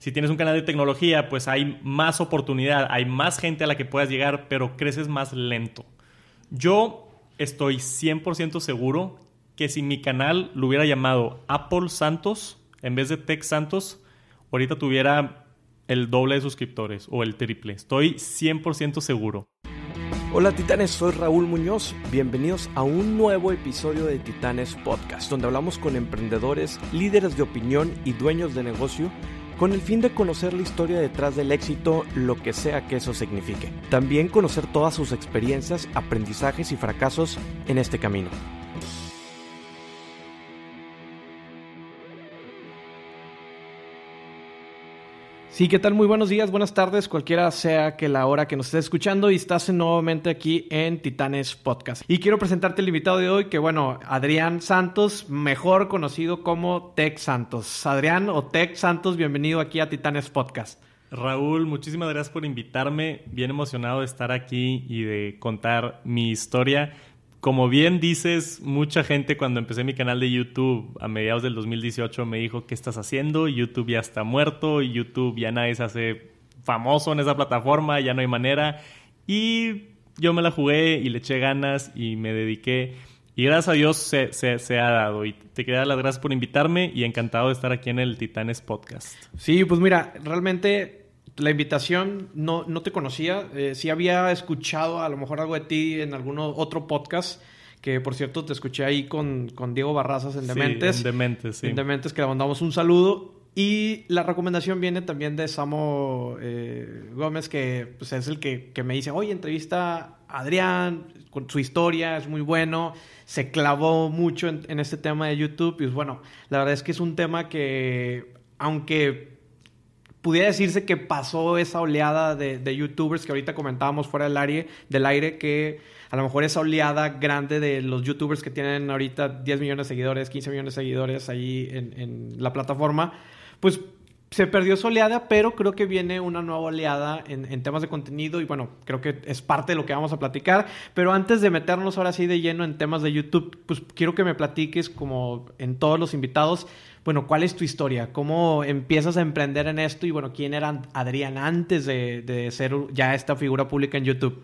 Si tienes un canal de tecnología, pues hay más oportunidad, hay más gente a la que puedas llegar, pero creces más lento. Yo estoy 100% seguro que si mi canal lo hubiera llamado Apple Santos en vez de Tech Santos, ahorita tuviera el doble de suscriptores o el triple. Estoy 100% seguro. Hola titanes, soy Raúl Muñoz. Bienvenidos a un nuevo episodio de Titanes Podcast, donde hablamos con emprendedores, líderes de opinión y dueños de negocio con el fin de conocer la historia detrás del éxito, lo que sea que eso signifique. También conocer todas sus experiencias, aprendizajes y fracasos en este camino. Sí, ¿qué tal? Muy buenos días, buenas tardes, cualquiera sea que la hora que nos estés escuchando y estás nuevamente aquí en Titanes Podcast. Y quiero presentarte el invitado de hoy, que bueno, Adrián Santos, mejor conocido como Tech Santos. Adrián o Tech Santos, bienvenido aquí a Titanes Podcast. Raúl, muchísimas gracias por invitarme. Bien emocionado de estar aquí y de contar mi historia como bien dices, mucha gente cuando empecé mi canal de YouTube a mediados del 2018 me dijo, ¿qué estás haciendo? YouTube ya está muerto, YouTube ya nadie se hace famoso en esa plataforma, ya no hay manera. Y yo me la jugué y le eché ganas y me dediqué. Y gracias a Dios se, ha dado. Y te quería dar las gracias por invitarme y encantado de estar aquí en el Titanes Podcast. Sí, pues mira, realmente la invitación no, no te conocía. Eh, sí había escuchado a lo mejor algo de ti en algún otro podcast. Que por cierto te escuché ahí con, con Diego Barrazas en Dementes. Sí, en Dementes, sí. En Dementes, que le mandamos un saludo. Y la recomendación viene también de Samo eh, Gómez, que pues, es el que, que, me dice, oye, entrevista a Adrián, con su historia, es muy bueno, se clavó mucho en, en este tema de YouTube. Y pues bueno, la verdad es que es un tema que, aunque pudiera decirse que pasó esa oleada de, youtubers que ahorita comentábamos fuera del aire, del aire, que a lo mejor esa oleada grande de los youtubers que tienen ahorita 10 millones de seguidores, 15 millones de seguidores ahí en, la plataforma, pues se perdió esa oleada, pero creo que viene una nueva oleada en, en, temas de contenido y bueno, creo que es parte de lo que vamos a platicar. Pero antes de meternos ahora sí de lleno en temas de YouTube, pues quiero que me platiques como en todos los invitados bueno, ¿cuál es tu historia? ¿Cómo empiezas a emprender en esto? Y bueno, ¿quién era Adrián antes de, ser ya esta figura pública en YouTube?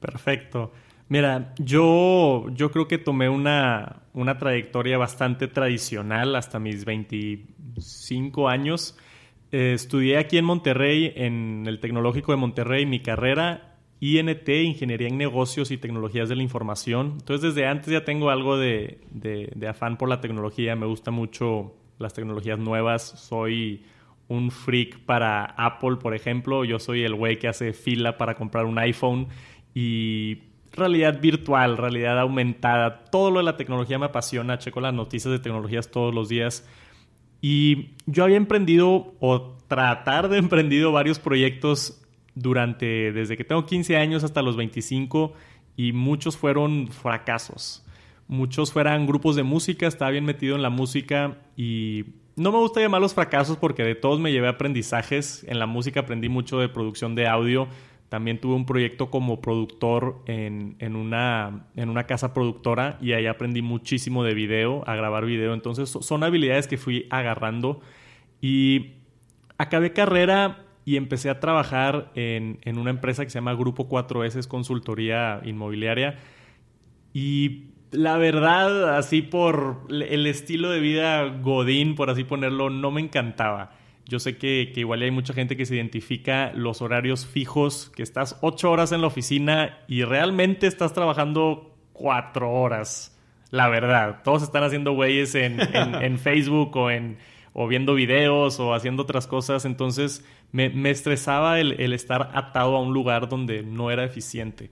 Perfecto. Mira, yo, yo creo que tomé una, una trayectoria bastante tradicional hasta mis 25 años. Eh, estudié aquí en Monterrey, en el Tecnológico de Monterrey, mi carrera INT, Ingeniería en Negocios y Tecnologías de la Información. Entonces, desde antes ya tengo algo de, de afán por la tecnología. Me gusta mucho las tecnologías nuevas. Soy un freak para Apple, por ejemplo. Yo soy el güey que hace fila para comprar un iPhone y realidad virtual, realidad aumentada, todo lo de la tecnología me apasiona. Checo las noticias de tecnologías todos los días. Y yo había emprendido o tratar de emprendido varios proyectos durante desde que tengo 15 años hasta los 25 y muchos fueron fracasos muchos fueran grupos de música, estaba bien metido en la música y no me gusta llamarlos fracasos porque de todos me llevé aprendizajes. En la música aprendí mucho de producción de audio. También tuve un proyecto como productor en, una, en una casa productora y ahí aprendí muchísimo de video, a grabar video. Entonces son habilidades que fui agarrando y acabé carrera y empecé a trabajar en, en una empresa que se llama Grupo 4S, consultoría inmobiliaria. Y la verdad, así por el estilo de vida Godín, por así ponerlo, no me encantaba. Yo sé que, igual hay mucha gente que se identifica los horarios fijos, que estás ocho horas en la oficina y realmente estás trabajando cuatro horas. La verdad, todos están haciendo güeyes en, Facebook o, en, o viendo videos o haciendo otras cosas. Entonces me, estresaba el estar atado a un lugar donde no era eficiente.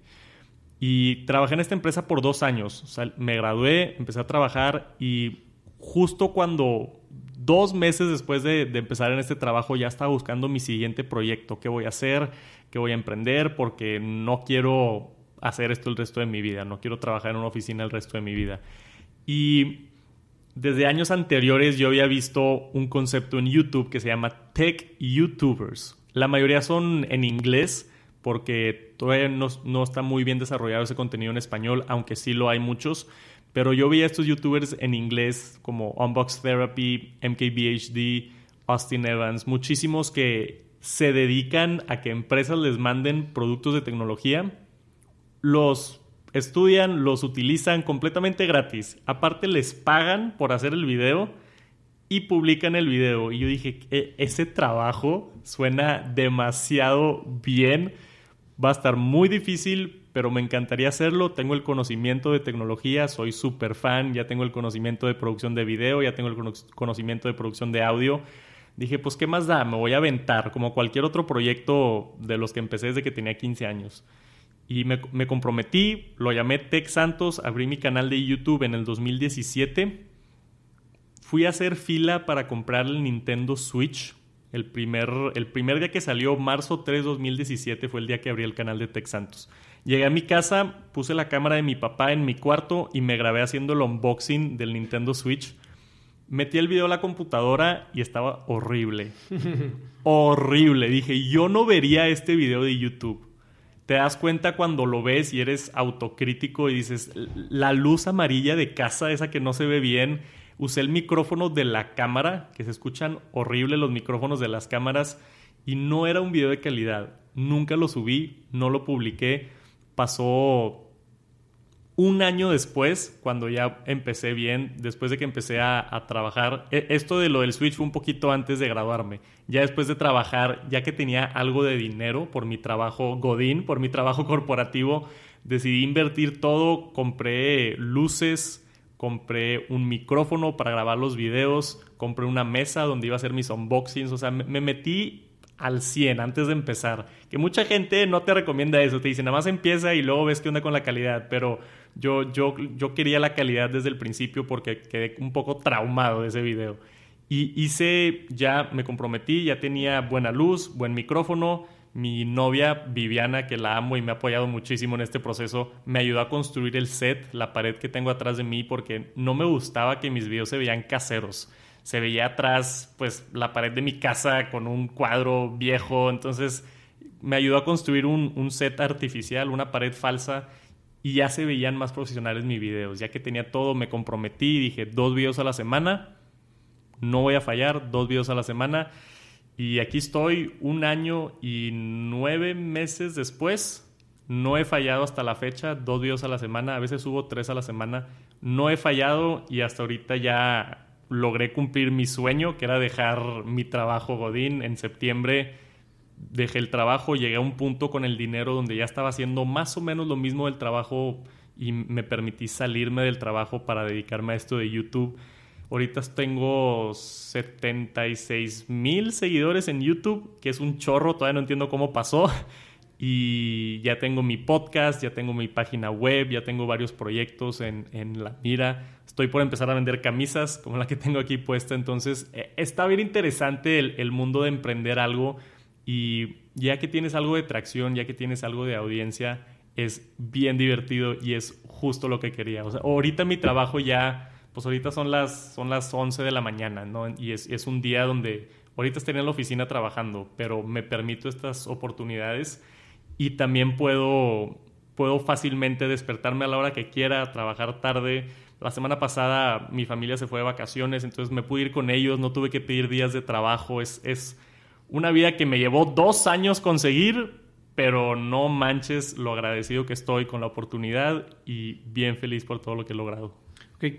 Y trabajé en esta empresa por dos años. O sea, me gradué, empecé a trabajar y justo cuando dos meses después de, empezar en este trabajo ya estaba buscando mi siguiente proyecto. ¿Qué voy a hacer? ¿Qué voy a emprender? Porque no quiero hacer esto el resto de mi vida. No quiero trabajar en una oficina el resto de mi vida. Y desde años anteriores yo había visto un concepto en YouTube que se llama Tech YouTubers. La mayoría son en inglés porque todavía no, está muy bien desarrollado ese contenido en español, aunque sí lo hay muchos. Pero yo vi a estos youtubers en inglés como Unbox Therapy, MKBHD, Austin Evans, muchísimos que se dedican a que empresas les manden productos de tecnología, los estudian, los utilizan completamente gratis. Aparte les pagan por hacer el video y publican el video. Y yo dije, e, ese trabajo suena demasiado bien. Va a estar muy difícil, pero me encantaría hacerlo. Tengo el conocimiento de tecnología, soy súper fan, ya tengo el conocimiento de producción de video, ya tengo el conocimiento de producción de audio. Dije, pues, ¿qué más da? Me voy a aventar, como cualquier otro proyecto de los que empecé desde que tenía 15 años. Y me, me comprometí, lo llamé Tech Santos, abrí mi canal de YouTube en el 2017. Fui a hacer fila para comprar el Nintendo Switch. El primer, el primer día que salió, marzo 3, 2017, fue el día que abrí el canal de Tech Santos. Llegué a mi casa, puse la cámara de mi papá en mi cuarto y me grabé haciendo el unboxing del Nintendo Switch. Metí el video a la computadora y estaba horrible. horrible. Dije, yo no vería este video de YouTube te das cuenta cuando lo ves y eres autocrítico y dices, la luz amarilla de casa, esa que no se ve bien, usé el micrófono de la cámara, que se escuchan horrible los micrófonos de las cámaras, y no era un video de calidad. Nunca lo subí, no lo publiqué. Pasó un año después, cuando ya empecé bien, después de que empecé a, trabajar, e, esto de lo del Switch fue un poquito antes de graduarme. Ya después de trabajar, ya que tenía algo de dinero por mi trabajo Godín, por mi trabajo corporativo, decidí invertir todo, compré luces, compré un micrófono para grabar los videos, compré una mesa donde iba a hacer mis unboxings, o sea, me, metí al 100 antes de empezar. Que mucha gente no te recomienda eso, te dice, nada más empieza y luego ves qué onda con la calidad, pero yo, yo, yo quería la calidad desde el principio porque quedé un poco traumado de ese video. Y hice, ya me comprometí, ya tenía buena luz, buen micrófono. Mi novia Viviana, que la amo y me ha apoyado muchísimo en este proceso, me ayudó a construir el set, la pared que tengo atrás de mí, porque no me gustaba que mis videos se veían caseros. Se veía atrás, pues, la pared de mi casa con un cuadro viejo. Entonces, me ayudó a construir un, un set artificial, una pared falsa y ya se veían más profesionales mis videos. Ya que tenía todo, me comprometí, dije dos videos a la semana, no voy a fallar, dos videos a la semana. Y aquí estoy un año y nueve meses después. No he fallado hasta la fecha, dos videos a la semana, a veces subo tres a la semana. No he fallado y hasta ahorita ya logré cumplir mi sueño, que era dejar mi trabajo Godín en septiembre dejé el trabajo, llegué a un punto con el dinero donde ya estaba haciendo más o menos lo mismo del trabajo y me permití salirme del trabajo para dedicarme a esto de YouTube. Ahorita tengo 76 mil seguidores en YouTube, que es un chorro, todavía no entiendo cómo pasó. Y ya tengo mi podcast, ya tengo mi página web, ya tengo varios proyectos en, en la mira. Estoy por empezar a vender camisas, como la que tengo aquí puesta. Entonces, eh, está bien interesante el, el mundo de emprender algo y ya que tienes algo de tracción, ya que tienes algo de audiencia, es bien divertido y es justo lo que quería. O sea, ahorita mi trabajo ya, pues ahorita son las, son las 11 de la mañana, ¿no? Y es, es un día donde ahorita estoy en la oficina trabajando, pero me permito estas oportunidades y también puedo, puedo fácilmente despertarme a la hora que quiera, trabajar tarde. La semana pasada mi familia se fue de vacaciones, entonces me pude ir con ellos, no tuve que pedir días de trabajo, es, es una vida que me llevó dos años conseguir, pero no manches lo agradecido que estoy con la oportunidad y bien feliz por todo lo que he logrado.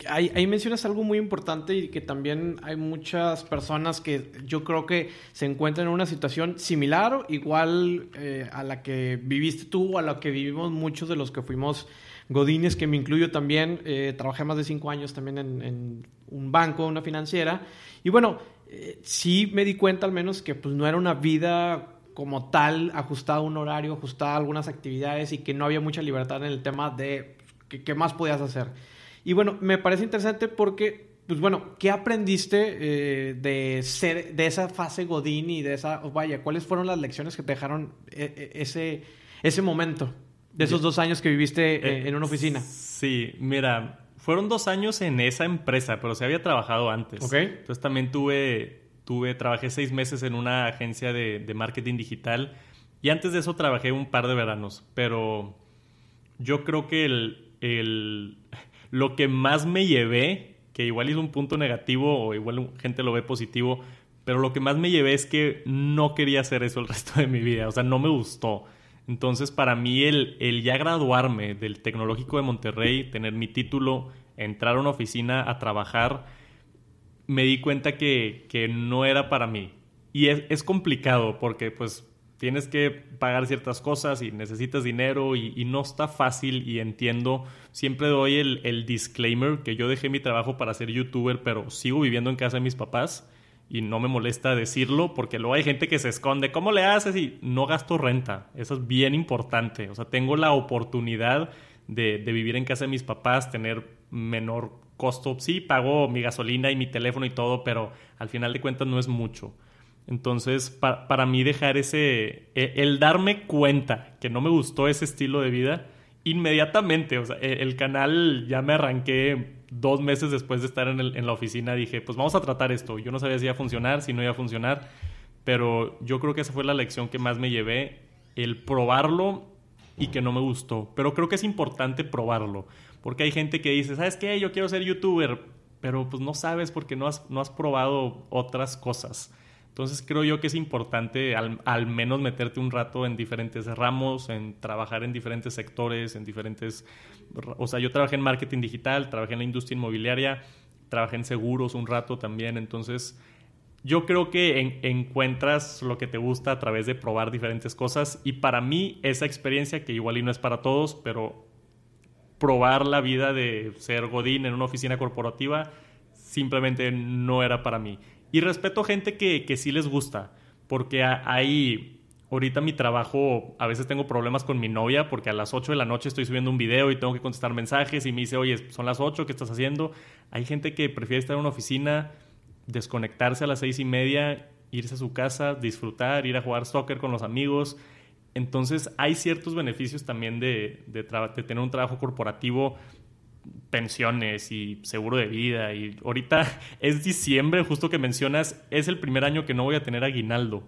Ahí, mencionas algo muy importante y que también hay muchas personas que yo creo que se encuentran en una situación similar igual eh, a la que viviste tú o a la que vivimos muchos de los que fuimos godines, que me incluyo también. Eh, trabajé más de cinco años también en, un banco, una financiera. Y bueno, eh, sí me di cuenta al menos que pues no era una vida como tal ajustada a un horario, ajustada a algunas actividades y que no había mucha libertad en el tema de qué más podías hacer. Y bueno, me parece interesante porque, pues bueno, ¿qué aprendiste eh, de ser, de esa fase Godín y de esa, vaya, cuáles fueron las lecciones que te dejaron eh, ese, ese momento de esos dos años que viviste en una oficina? Sí, mira, fueron dos años en esa empresa, pero se había trabajado antes. Ok. Entonces también tuve, tuve, trabajé seis meses en una agencia de, marketing digital y antes de eso trabajé un par de veranos, pero yo creo que el, el, lo que más me llevé, que igual es un punto negativo o igual gente lo ve positivo, pero lo que más me llevé es que no quería hacer eso el resto de mi vida, o sea, no me gustó. Entonces, para mí, el, el ya graduarme del Tecnológico de Monterrey, tener mi título, entrar a una oficina a trabajar, me di cuenta que, que no era para mí. Y es, es, complicado porque, pues, tienes que pagar ciertas cosas y necesitas dinero y, no está fácil y entiendo. Siempre doy el, el disclaimer que yo dejé mi trabajo para ser youtuber, pero sigo viviendo en casa de mis papás y no me molesta decirlo porque luego hay gente que se esconde. ¿Cómo le haces? Y no gasto renta. Eso es bien importante. O sea, tengo la oportunidad de, de vivir en casa de mis papás, tener menor costo. Sí, pago mi gasolina y mi teléfono y todo, pero al final de cuentas no es mucho. Entonces, pa para mí dejar ese, e, el darme cuenta que no me gustó ese estilo de vida, inmediatamente, o sea, e, el canal ya me arranqué dos meses después de estar en, en, la oficina, dije, pues vamos a tratar esto. Yo no sabía si iba a funcionar, si no iba a funcionar, pero yo creo que esa fue la lección que más me llevé, el probarlo y que no me gustó. Pero creo que es importante probarlo, porque hay gente que dice, ¿sabes qué? Yo quiero ser youtuber, pero pues no sabes porque no has, no has probado otras cosas. Entonces creo yo que es importante al, menos meterte un rato en diferentes ramos, en trabajar en diferentes sectores, en diferentes... O sea, yo trabajé en marketing digital, trabajé en la industria inmobiliaria, trabajé en seguros un rato también, entonces yo creo que en, encuentras lo que te gusta a través de probar diferentes cosas y para mí esa experiencia, que igual y no es para todos, pero probar la vida de ser Godín en una oficina corporativa simplemente no era para mí. Y respeto gente que, que sí les gusta, porque hay... Ahorita mi trabajo, a veces tengo problemas con mi novia porque a las 8 de la noche estoy subiendo un video y tengo que contestar mensajes y me dice, oye, son las 8, ¿qué estás haciendo? Hay gente que prefiere estar en una oficina, desconectarse a las seis y media, irse a su casa, disfrutar, ir a jugar soccer con los amigos. Entonces hay ciertos beneficios también de, de, de tener un trabajo corporativo pensiones y seguro de vida. Y ahorita es diciembre, justo que mencionas, es el primer año que no voy a tener aguinaldo.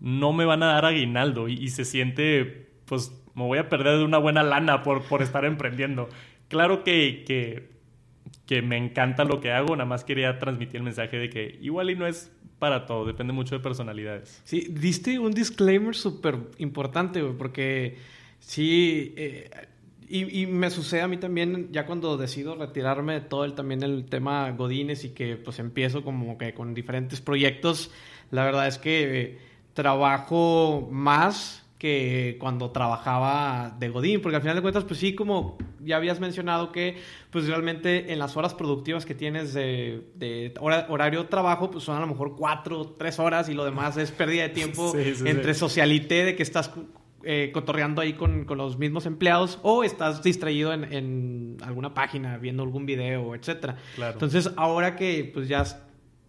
No me van a dar aguinaldo y, y se siente, pues me voy a perder de una buena lana por, por estar emprendiendo. Claro que, que, me encanta lo que hago, nada más quería transmitir el mensaje de que igual y no es para todo, depende mucho de personalidades. Sí, diste un disclaimer súper importante, porque sí... Eh, y, y, me sucede a mí también, ya cuando decido retirarme de todo el, también el tema Godines y que pues empiezo como que con diferentes proyectos, la verdad es que trabajo más que cuando trabajaba de Godín, porque al final de cuentas, pues sí, como ya habías mencionado que pues realmente en las horas productivas que tienes de, de hora, horario de trabajo, pues son a lo mejor cuatro, tres horas y lo demás es pérdida de tiempo sí, sí, entre sí. socialité de que estás eh, cotorreando ahí con, con, los mismos empleados o estás distraído en, en, alguna página viendo algún video, etcétera. Claro. Entonces, ahora que pues ya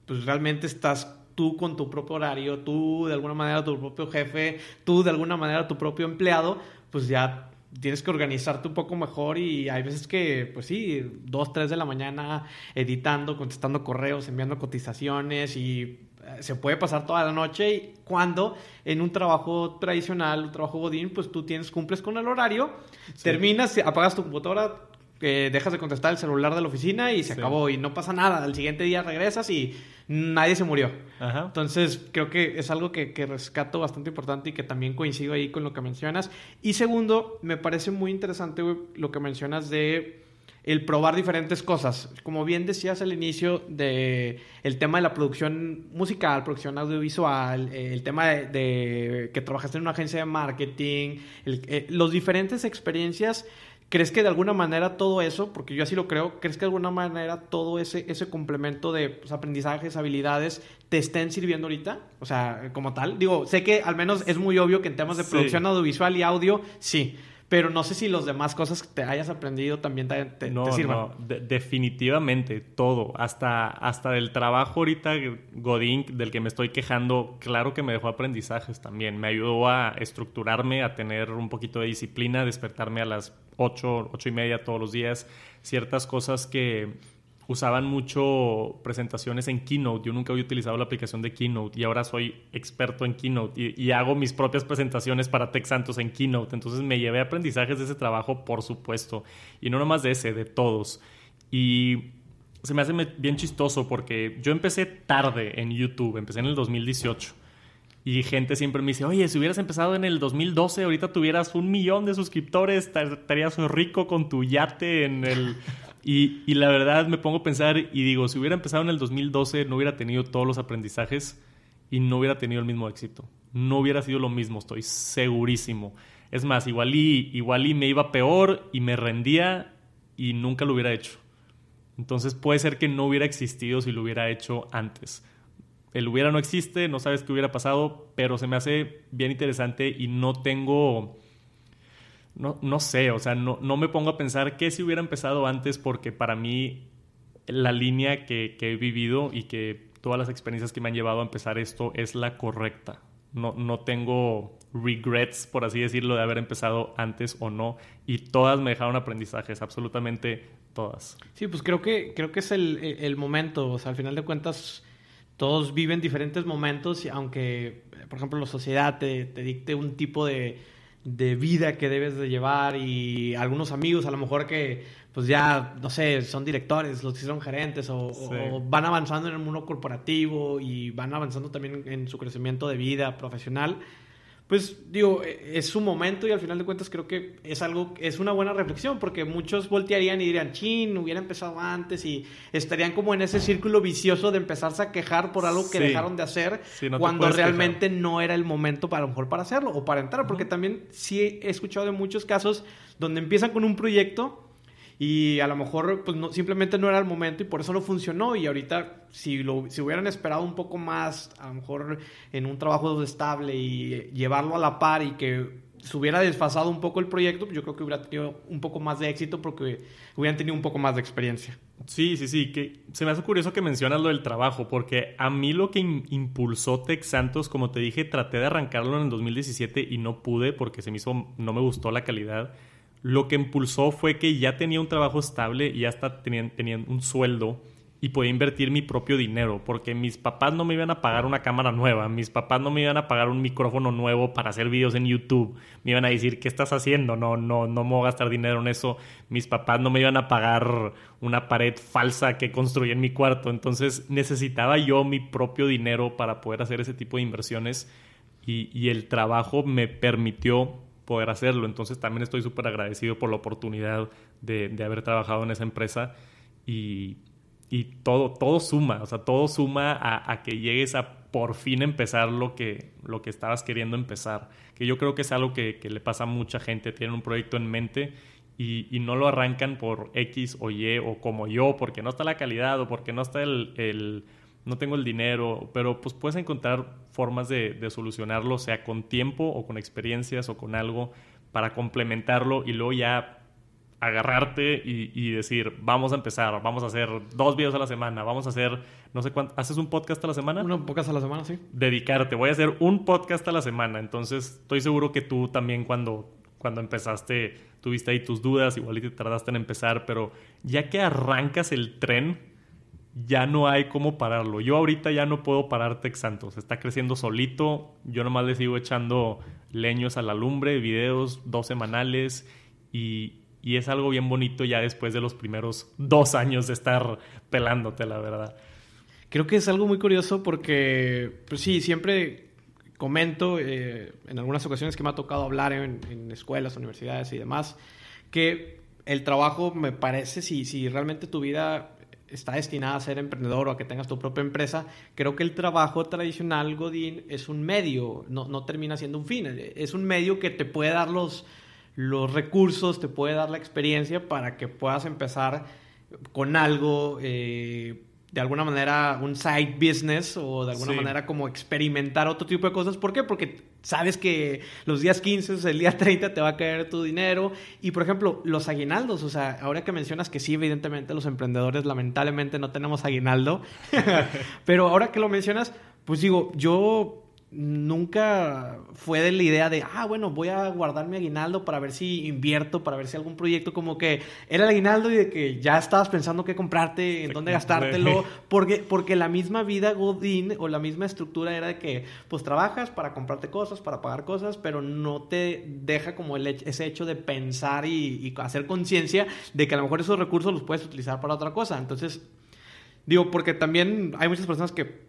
pues realmente estás tú con tu propio horario, tú de alguna manera tu propio jefe, tú de alguna manera tu propio empleado, pues ya tienes que organizarte un poco mejor y hay veces que, pues sí, dos, tres de la mañana editando, contestando correos, enviando cotizaciones y se puede pasar toda la noche cuando en un trabajo tradicional, un trabajo godín, pues tú tienes, cumples con el horario, sí. terminas, apagas tu computadora, eh, dejas de contestar el celular de la oficina y se sí. acabó y no pasa nada. Al siguiente día regresas y nadie se murió. Ajá. Entonces creo que es algo que, que, rescato bastante importante y que también coincido ahí con lo que mencionas. Y segundo, me parece muy interesante wey, lo que mencionas de el probar diferentes cosas. Como bien decías al inicio de el tema de la producción musical, producción audiovisual, el tema de, de que trabajaste en una agencia de marketing, el, eh, los diferentes experiencias. ¿Crees que de alguna manera todo eso, porque yo así lo creo, crees que de alguna manera todo ese, ese complemento de pues, aprendizajes, habilidades, te estén sirviendo ahorita? O sea, como tal. Digo, sé que al menos es muy obvio que en temas de producción audiovisual y audio, sí pero no sé si los demás cosas que te hayas aprendido también te, te, no, te sirvan. No, de definitivamente, todo. Hasta, hasta del trabajo ahorita, Godín, del que me estoy quejando, claro que me dejó aprendizajes también. Me ayudó a estructurarme, a tener un poquito de disciplina, despertarme a las 8, 8 y media todos los días. Ciertas cosas que usaban mucho presentaciones en Keynote. Yo nunca había utilizado la aplicación de Keynote y ahora soy experto en Keynote y, hago mis propias presentaciones para Tech Santos en Keynote. Entonces me llevé aprendizajes de ese trabajo, por supuesto. Y no nomás de ese, de todos. Y se me hace bien chistoso porque yo empecé tarde en YouTube, empecé en el 2018. Y gente siempre me dice, oye, si hubieras empezado en el 2012, ahorita tuvieras un millón de suscriptores, estarías rico con tu yate en el... Y, la verdad me pongo a pensar y digo, si hubiera empezado en el 2012, no hubiera tenido todos los aprendizajes y no hubiera tenido el mismo éxito. No hubiera sido lo mismo, estoy segurísimo. Es más, igual y, igual me iba peor y me rendía y nunca lo hubiera hecho. Entonces puede ser que no hubiera existido si lo hubiera hecho antes el hubiera no existe, no sabes qué hubiera pasado, pero se me hace bien interesante y no tengo, no, no sé, o sea, no, no me pongo a pensar qué si hubiera empezado antes porque para mí la línea que, que, he vivido y que todas las experiencias que me han llevado a empezar esto es la correcta. No, no tengo regrets, por así decirlo, de haber empezado antes o no. Y todas me dejaron aprendizajes, absolutamente todas. Sí, pues creo que, creo que es el, el momento. O sea, al final de cuentas, todos viven diferentes momentos, y aunque, por ejemplo, la sociedad te, dicte un tipo de, vida que debes de llevar y algunos amigos a lo mejor que pues ya, no sé, son directores, los que son gerentes o, van avanzando en el mundo corporativo y van avanzando también en su crecimiento de vida profesional pues digo, e, es su momento y al final de cuentas creo que es algo, es una buena reflexión porque muchos voltearían y dirían, chin, hubiera empezado antes y estarían como en ese círculo vicioso de empezarse a quejar por algo que dejaron de hacer cuando realmente no era el momento para a lo mejor para hacerlo o para entrar, porque también sí he escuchado de muchos casos donde empiezan con un proyecto y a lo mejor pues no, simplemente no era el momento y por eso no funcionó y ahorita si, lo, si hubieran esperado un poco más, a lo mejor en un trabajo estable y llevarlo a la par y que se hubiera desfasado un poco el proyecto, yo creo que hubiera tenido un poco más de éxito porque hubieran tenido un poco más de experiencia. Sí, sí, sí, que se me hace curioso que mencionas lo del trabajo, porque a mí lo que impulsó Tex Santos, como te dije, traté de arrancarlo en el 2017 y no pude porque se me hizo, no me gustó la calidad lo que impulsó fue que ya tenía un trabajo estable y ya hasta tenían, un sueldo y podía invertir mi propio dinero, porque mis papás no me iban a pagar una cámara nueva, mis papás no me iban a pagar un micrófono nuevo para hacer videos en YouTube, me iban a decir, ¿qué estás haciendo? No, no, no me voy a gastar dinero en eso, mis papás no me iban a pagar una pared falsa que construí en mi cuarto, entonces necesitaba yo mi propio dinero para poder hacer ese tipo de inversiones y, y el trabajo me permitió poder hacerlo. Entonces también estoy súper agradecido por la oportunidad de, haber trabajado en esa empresa y, todo, todo suma, o sea, todo suma a, que llegues a por fin empezar lo que, lo que estabas queriendo empezar. Que yo creo que es algo que, le pasa a mucha gente, tienen un proyecto en mente y, no lo arrancan por X o Y o como yo, porque no está la calidad o porque no está el no tengo el dinero, pero pues puedes encontrar formas de, solucionarlo, sea con tiempo o con experiencias o con algo para complementarlo y luego ya agarrarte y, decir, vamos a empezar, vamos a hacer dos videos a la semana, vamos a hacer, no sé cuánto, ¿haces un podcast a la semana? Un podcast a la semana, sí. Dedicarte, voy a hacer un podcast a la semana, entonces estoy seguro que tú también cuando, cuando empezaste tuviste ahí tus dudas, igual y te tardaste en empezar, pero ya que arrancas el tren, ya no hay cómo pararlo. Yo ahorita ya no puedo parar Tex Santos. Está creciendo solito. Yo nomás le sigo echando leños a la lumbre, videos dos semanales y, y es algo bien bonito ya después de los primeros dos años de estar pelándote, la verdad. Creo que es algo muy curioso porque, pues sí, siempre comento eh, en algunas ocasiones que me ha tocado hablar en, en escuelas, universidades y demás, que el trabajo me parece, si, si realmente tu vida está destinada a ser emprendedor o a que tengas tu propia empresa, creo que el trabajo tradicional, Godín, es un medio, no, no termina siendo un fin, es un medio que te puede dar los, los recursos, te puede dar la experiencia para que puedas empezar con algo eh, de alguna manera un side business o de alguna manera como experimentar otro tipo de cosas. ¿Por qué? Porque sabes que los días 15, el día 30 te va a caer tu dinero. Y por ejemplo, los aguinaldos, o sea, ahora que mencionas que sí, evidentemente los emprendedores lamentablemente no tenemos aguinaldo, pero ahora que lo mencionas, pues digo, yo nunca fue de la idea de, ah, bueno, voy a guardar mi aguinaldo para ver si invierto, para ver si algún proyecto como que era el aguinaldo y de que ya estabas pensando qué comprarte, en dónde gastártelo, porque, porque la misma vida Godín o la misma estructura era de que pues trabajas para comprarte cosas, para pagar cosas, pero no te deja como el, ese hecho de pensar y, y hacer conciencia de que a lo mejor esos recursos los puedes utilizar para otra cosa. Entonces, Digo, porque también hay muchas personas que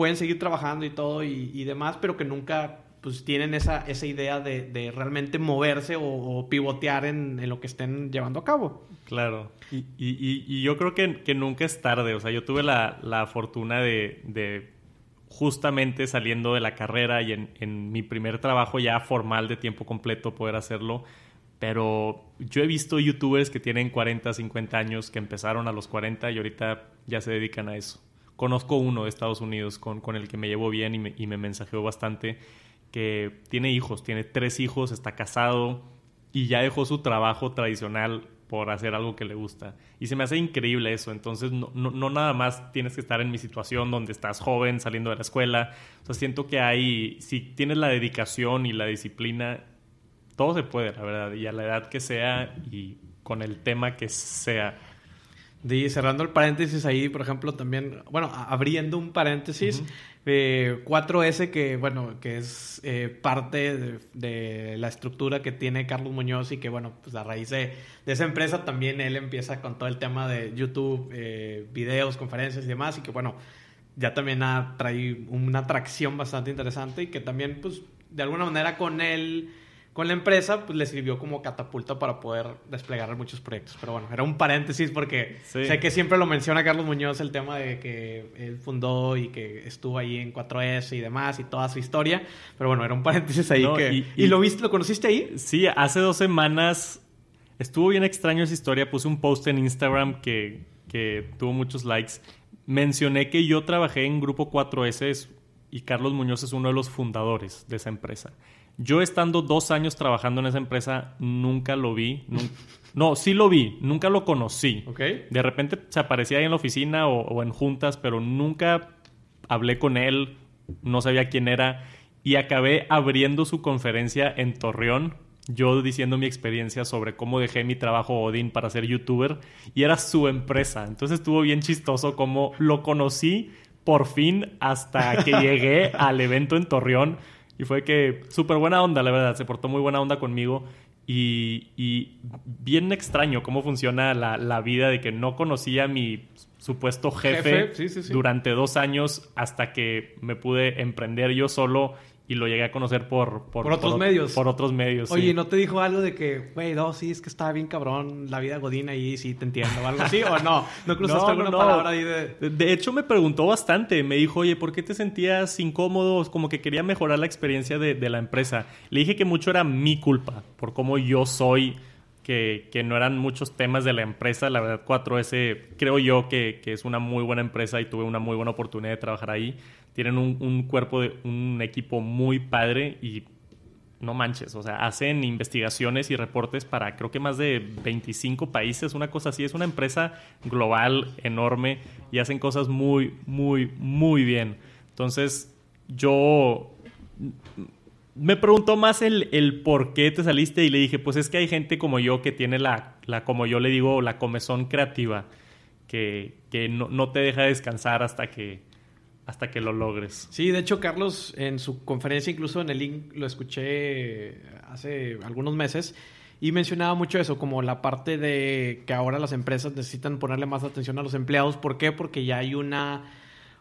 pueden seguir trabajando y todo y, demás, pero que nunca pues tienen esa, esa idea de, realmente moverse o, pivotear en, lo que estén llevando a cabo. Claro. Y, yo creo que, nunca es tarde. O sea, yo tuve la, la fortuna de, justamente saliendo de la carrera y en mi primer trabajo ya formal de tiempo completo poder hacerlo. Pero yo he visto youtubers que tienen 40, 50 años, que empezaron a los 40 y ahorita ya se dedican a eso. Conozco uno de Estados Unidos con, con el que me llevo bien y me, y me mensajeó bastante, que tiene hijos, tiene tres hijos, está casado y ya dejó su trabajo tradicional por hacer algo que le gusta. Y se me hace increíble eso. Entonces, no, no, no, nada más tienes que estar en mi situación donde estás joven, saliendo de la escuela. O sea, siento que hay, si tienes la dedicación y la disciplina, todo se puede, la verdad, y a la edad que sea y con el tema que sea. Y cerrando el paréntesis ahí, por ejemplo, también, bueno, abriendo un paréntesis, 4S, eh, que bueno, que es eh, parte de, la estructura que tiene Carlos Muñoz y que bueno, pues a raíz de, esa empresa también él empieza con todo el tema de YouTube, eh, videos, conferencias y demás, y que bueno, ya también ha traído una atracción bastante interesante y que también, pues, de alguna manera con él con la empresa, pues le sirvió como catapulta para poder desplegar muchos proyectos. Pero bueno, era un paréntesis porque sé que siempre lo menciona Carlos Muñoz el tema de que él fundó y que estuvo ahí en 4S y demás y toda su historia. Pero bueno, era un paréntesis ahí que... Y, lo viste, lo conociste ahí? Sí, hace dos semanas estuvo bien extraño esa historia. Puse un post en Instagram que, que tuvo muchos likes. Mencioné que yo trabajé en Grupo 4S y Carlos Muñoz es uno de los fundadores de esa empresa. Yo estando dos años trabajando en esa empresa, nunca lo vi. no, sí lo vi, nunca lo conocí. De repente se aparecía ahí en la oficina o, en juntas, pero nunca hablé con él, no sabía quién era. Y acabé abriendo su conferencia en Torreón, yo diciendo mi experiencia sobre cómo dejé mi trabajo Odin para ser youtuber. Y era su empresa. Entonces estuvo bien chistoso como lo conocí por fin hasta que llegué al evento en Torreón y fue que súper buena onda, la verdad, se portó muy buena onda conmigo. Y, bien extraño cómo funciona la, vida de que no conocía a mi supuesto jefe, durante dos años hasta que me pude emprender yo solo y lo llegué a conocer por... Por, otros medios. Por otros medios, Oye, ¿no te dijo algo de que, güey, no, sí, es que estaba bien cabrón la vida godina y sí, te entiendo, o algo así, o no? ¿No cruzaste alguna palabra ahí de...? De hecho, me preguntó bastante. Me dijo, oye, ¿por qué te sentías incómodo? Como que quería mejorar la experiencia de, de la empresa. Le dije que mucho era mi culpa, por cómo yo soy... Que, no eran muchos temas de la empresa. La verdad, 4S creo yo que, es una muy buena empresa y tuve una muy buena oportunidad de trabajar ahí tienen un, cuerpo de un equipo muy padre y no manches, o sea, hacen investigaciones y reportes para creo que más de 25 países, una cosa así, es una empresa global enorme y hacen cosas muy, muy, muy bien. Entonces, yo me preguntó más el, el, por qué te saliste y le dije, pues es que hay gente como yo que tiene la, la como yo le digo, la comezón creativa, que, que no, no te deja descansar hasta que hasta que lo logres. Sí, de hecho, Carlos, en su conferencia, incluso en el link, lo escuché hace algunos meses y mencionaba mucho eso, como la parte de que ahora las empresas necesitan ponerle más atención a los empleados. ¿Por qué? Porque ya hay una,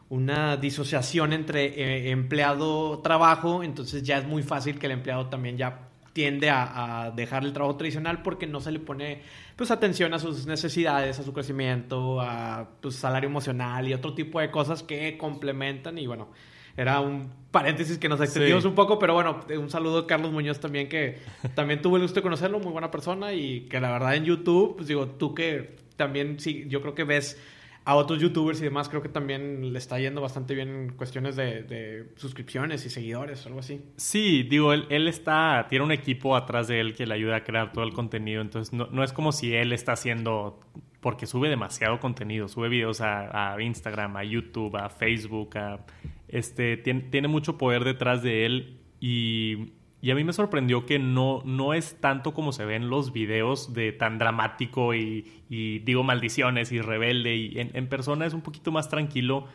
una disociación entre eh, empleado-trabajo, entonces ya es muy fácil que el empleado también ya tiende a, dejar el trabajo tradicional porque no se le pone pues atención a sus necesidades, a su crecimiento, a pues, salario emocional y otro tipo de cosas que complementan y bueno, era un paréntesis que nos extendimos un poco, pero bueno, un saludo a Carlos Muñoz también que también tuve el gusto de conocerlo, muy buena persona y que la verdad en YouTube, pues digo, tú que también sí, yo creo que ves a otros youtubers y demás, creo que también le está yendo bastante bien en cuestiones de, suscripciones y seguidores o algo así. Sí, digo, él, él, está, tiene un equipo atrás de él que le ayuda a crear todo el contenido, entonces no, no es como si él está haciendo, porque sube demasiado contenido, sube videos a, a Instagram, a YouTube, a Facebook, a, este, tiene, tiene mucho poder detrás de él y y a mí me sorprendió que no, no es tanto como se ven los videos de tan dramático y, digo maldiciones y rebelde. Y en, persona es un poquito más tranquilo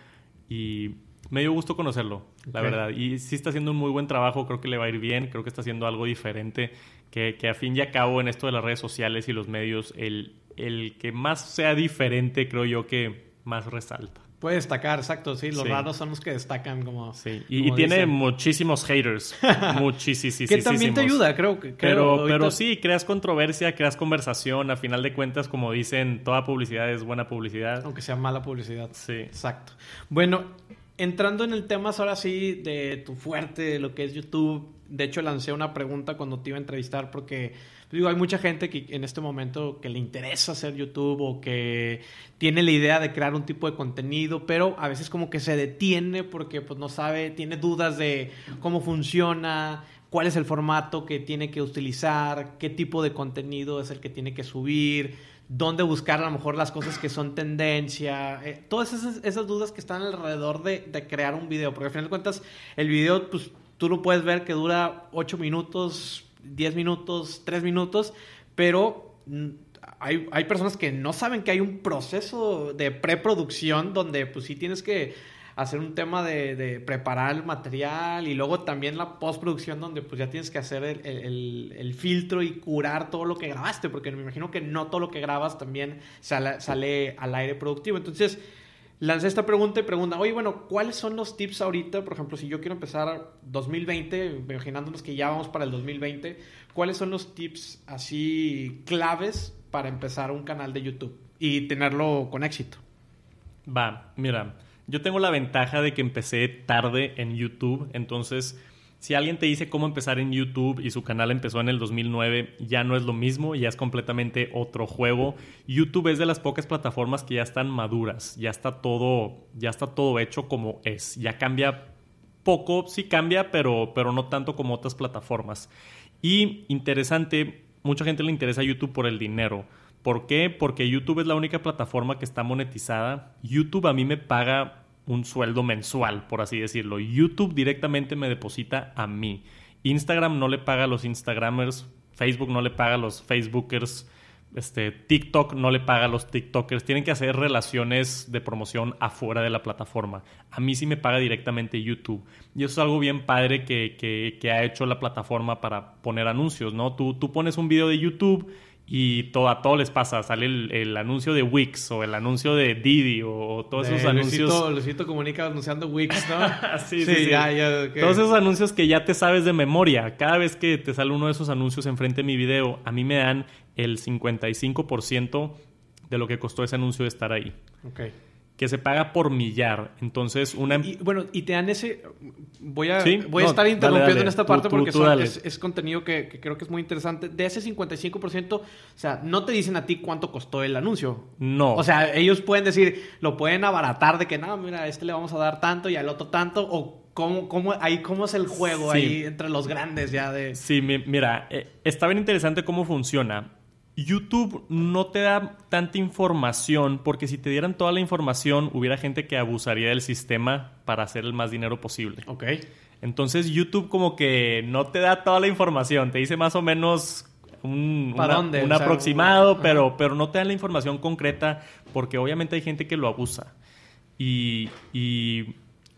y me dio gusto conocerlo, la verdad. Y sí está haciendo un muy buen trabajo, creo que le va a ir bien, creo que está haciendo algo diferente, que, que a fin y a cabo en esto de las redes sociales y los medios, el, el que más sea diferente creo yo que, más resalta. Puede destacar, exacto, sí. Los raros son los que destacan como. Sí, y, tiene muchísimos haters. muchísimos. que también te ayuda, creo que. pero, pero sí, creas controversia, creas conversación. A final de cuentas, como dicen, toda publicidad es buena publicidad. Aunque sea mala publicidad. Sí. Exacto. Bueno, entrando en el tema ahora sí de tu fuerte, de lo que es YouTube. De hecho, lancé una pregunta cuando te iba a entrevistar porque Digo, hay mucha gente que en este momento que le interesa hacer YouTube o que tiene la idea de crear un tipo de contenido, pero a veces como que se detiene porque pues no sabe, tiene dudas de cómo funciona, cuál es el formato que tiene que utilizar, qué tipo de contenido es el que tiene que subir, dónde buscar a lo mejor las cosas que son tendencia, eh, todas esas, dudas que están alrededor de, de, crear un video, porque al final de cuentas el video pues tú lo puedes ver que dura 8 minutos, 10 minutos, 3 minutos, pero hay, hay, personas que no saben que hay un proceso de preproducción donde pues sí tienes que hacer un tema de, de, preparar el material y luego también la postproducción donde pues ya tienes que hacer el, el, el, filtro y curar todo lo que grabaste, porque me imagino que no todo lo que grabas también sale, sale al aire productivo. Entonces, lancé esta pregunta y pregunta, oye, bueno, ¿cuáles son los tips ahorita? Por ejemplo, si yo quiero empezar 2020, imaginándonos que ya vamos para el 2020, ¿cuáles son los tips así claves para empezar un canal de YouTube y tenerlo con éxito? Va, mira, yo tengo la ventaja de que empecé tarde en YouTube, entonces si alguien te dice cómo empezar en YouTube y su canal empezó en el 2009, ya no es lo mismo, ya es completamente otro juego. YouTube es de las pocas plataformas que ya están maduras, ya está todo, ya está todo hecho como es. Ya cambia poco, sí cambia, pero, pero no tanto como otras plataformas. Y interesante, mucha gente le interesa YouTube por el dinero. ¿Por qué? Porque YouTube es la única plataforma que está monetizada. YouTube a mí me paga un sueldo mensual, por así decirlo. YouTube directamente me deposita a mí. Instagram no le paga a los Instagramers, Facebook no le paga a los Facebookers, este, TikTok no le paga a los TikTokers. Tienen que hacer relaciones de promoción afuera de la plataforma. A mí sí me paga directamente YouTube. Y eso es algo bien padre que, que, ha hecho la plataforma para poner anuncios, ¿no? Tú, tú pones un video de YouTube y todo, a todos les pasa, sale el, anuncio de Wix o el anuncio de Didi o, todos esos anuncios. Luisito, comunica anunciando Wix, ¿no? sí, sí, sí, Todos esos anuncios que ya te sabes de memoria. Cada vez que te sale uno de esos anuncios enfrente de mi video, a mí me dan el 55% de lo que costó ese anuncio de estar ahí. Ok que se paga por millar. Entonces, una... Y, bueno, y te dan ese... Voy a, voy a estar interrumpiendo en esta parte porque es, contenido que, creo que es muy interesante. De ese 55%, o sea, no te dicen a ti cuánto costó el anuncio. No. O sea, ellos pueden decir, lo pueden abaratar de que, no, mira, a este le vamos a dar tanto y al otro tanto, o cómo, cómo, ahí, cómo es el juego ahí entre los grandes ya de... Sí, mira, eh, está bien interesante cómo funciona YouTube no te da tanta información porque si te dieran toda la información hubiera gente que abusaría del sistema para hacer el más dinero posible. Ok. Entonces YouTube como que no te da toda la información, te dice más o menos un, un aproximado, pero, pero no te da la información concreta porque obviamente hay gente que lo abusa. Y,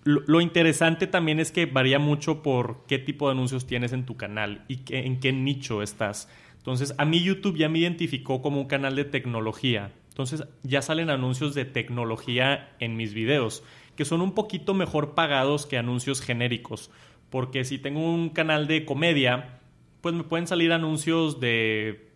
lo, interesante también es que varía mucho por qué tipo de anuncios tienes en tu canal y en qué nicho estás. Entonces, a mí YouTube ya me identificó como un canal de tecnología. Entonces, ya salen anuncios de tecnología en mis videos, que son un poquito mejor pagados que anuncios genéricos. Porque si tengo un canal de comedia, pues me pueden salir anuncios de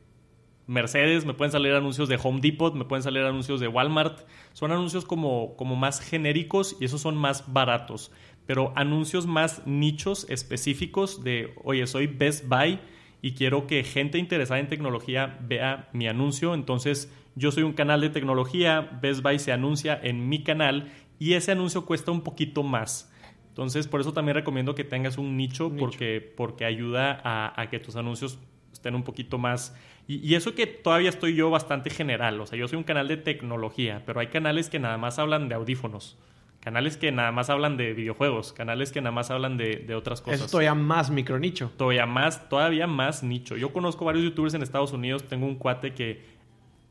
Mercedes, me pueden salir anuncios de Home Depot, me pueden salir anuncios de Walmart. Son anuncios como, como más genéricos y esos son más baratos. Pero anuncios más nichos específicos de, oye, soy Best Buy y quiero que gente interesada en tecnología vea mi anuncio. Entonces, yo soy un canal de tecnología, Best Buy se anuncia en mi canal y ese anuncio cuesta un poquito más. Entonces, por eso también recomiendo que tengas un nicho, Porque, porque ayuda a, que tus anuncios estén un poquito más... Y, y, eso que todavía estoy yo bastante general, o sea, yo soy un canal de tecnología, pero hay canales que nada más hablan de audífonos. Canales que nada más hablan de videojuegos, canales que nada más hablan de, otras cosas. Es todavía más micro nicho. Todavía más, todavía más nicho. Yo conozco varios youtubers en Estados Unidos, tengo un cuate que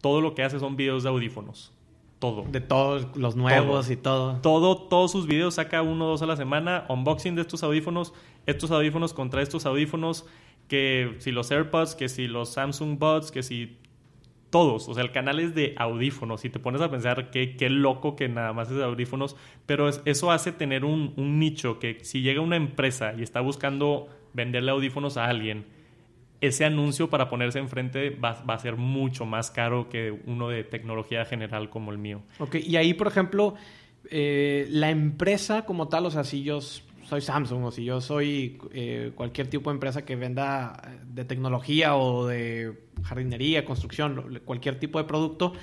todo lo que hace son videos de audífonos. Todo. De todos los nuevos y todo. Todo, todos sus videos saca uno o dos a la semana, unboxing de estos audífonos, estos audífonos contra estos audífonos, que si los AirPods, que si los Samsung Buds, que si todos. O sea, el canal es de audífonos. Y te pones a pensar qué, qué loco que nada más es de audífonos. Pero eso hace tener un, nicho que si llega una empresa y está buscando venderle audífonos a alguien, ese anuncio para ponerse enfrente va, va, a ser mucho más caro que uno de tecnología general como el mío. Ok, y ahí, por ejemplo, eh, la empresa como tal, o sea, si soy Samsung o si yo soy eh, cualquier tipo de empresa que venda eh, de tecnología o de jardinería, construcción, cualquier tipo de producto,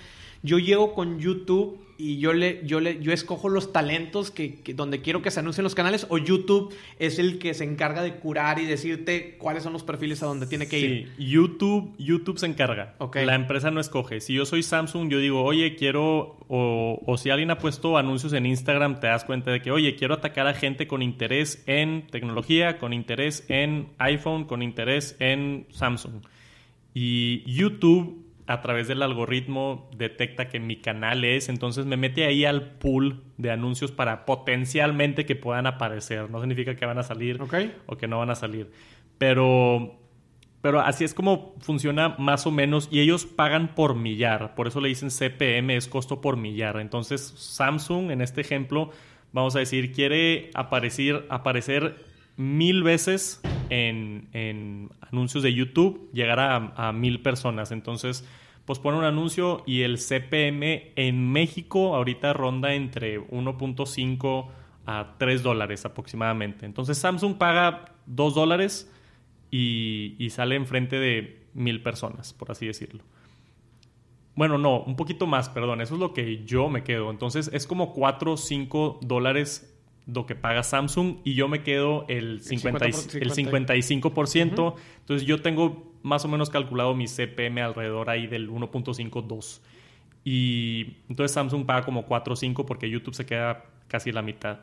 yo llego con YouTube y yo le, yo le, yo escojo los talentos que, donde quiero que se anuncien los canales, o YouTube es el que se encarga de curar y decirte cuáles son los perfiles a donde tiene que ir. Sí, YouTube, YouTube se encarga. La empresa no escoge. Si yo soy Samsung, yo digo, oye, quiero, o, o si alguien ha puesto anuncios en Instagram, te das cuenta de que, oye, quiero atacar a gente con interés en tecnología, con interés en iPhone, con interés en Samsung. Y YouTube a través del algoritmo detecta que mi canal es, entonces me mete ahí al pool de anuncios para potencialmente que puedan aparecer. No significa que van a salir o que no van a salir. Pero, pero así es como funciona más o menos y ellos pagan por millar. Por eso le dicen CPM, es costo por millar. Entonces Samsung, en este ejemplo, vamos a decir, quiere aparecer, aparecer mil veces en, anuncios de YouTube, llegar a, mil personas. Entonces, pues pone un anuncio y el CPM en México ahorita ronda entre 1.5 a 3 dólares aproximadamente. Entonces Samsung paga 2 dólares y, y sale enfrente de mil personas, por así decirlo. Bueno, no, un poquito más, perdón. Eso es lo que yo me quedo. Entonces es como 4 o 5 dólares lo que paga Samsung y yo me quedo el, 50, el 55%. Entonces yo tengo más o menos calculado mi CPM alrededor ahí del 1.52. Y entonces Samsung paga como 4 o 5 porque YouTube se queda casi la mitad.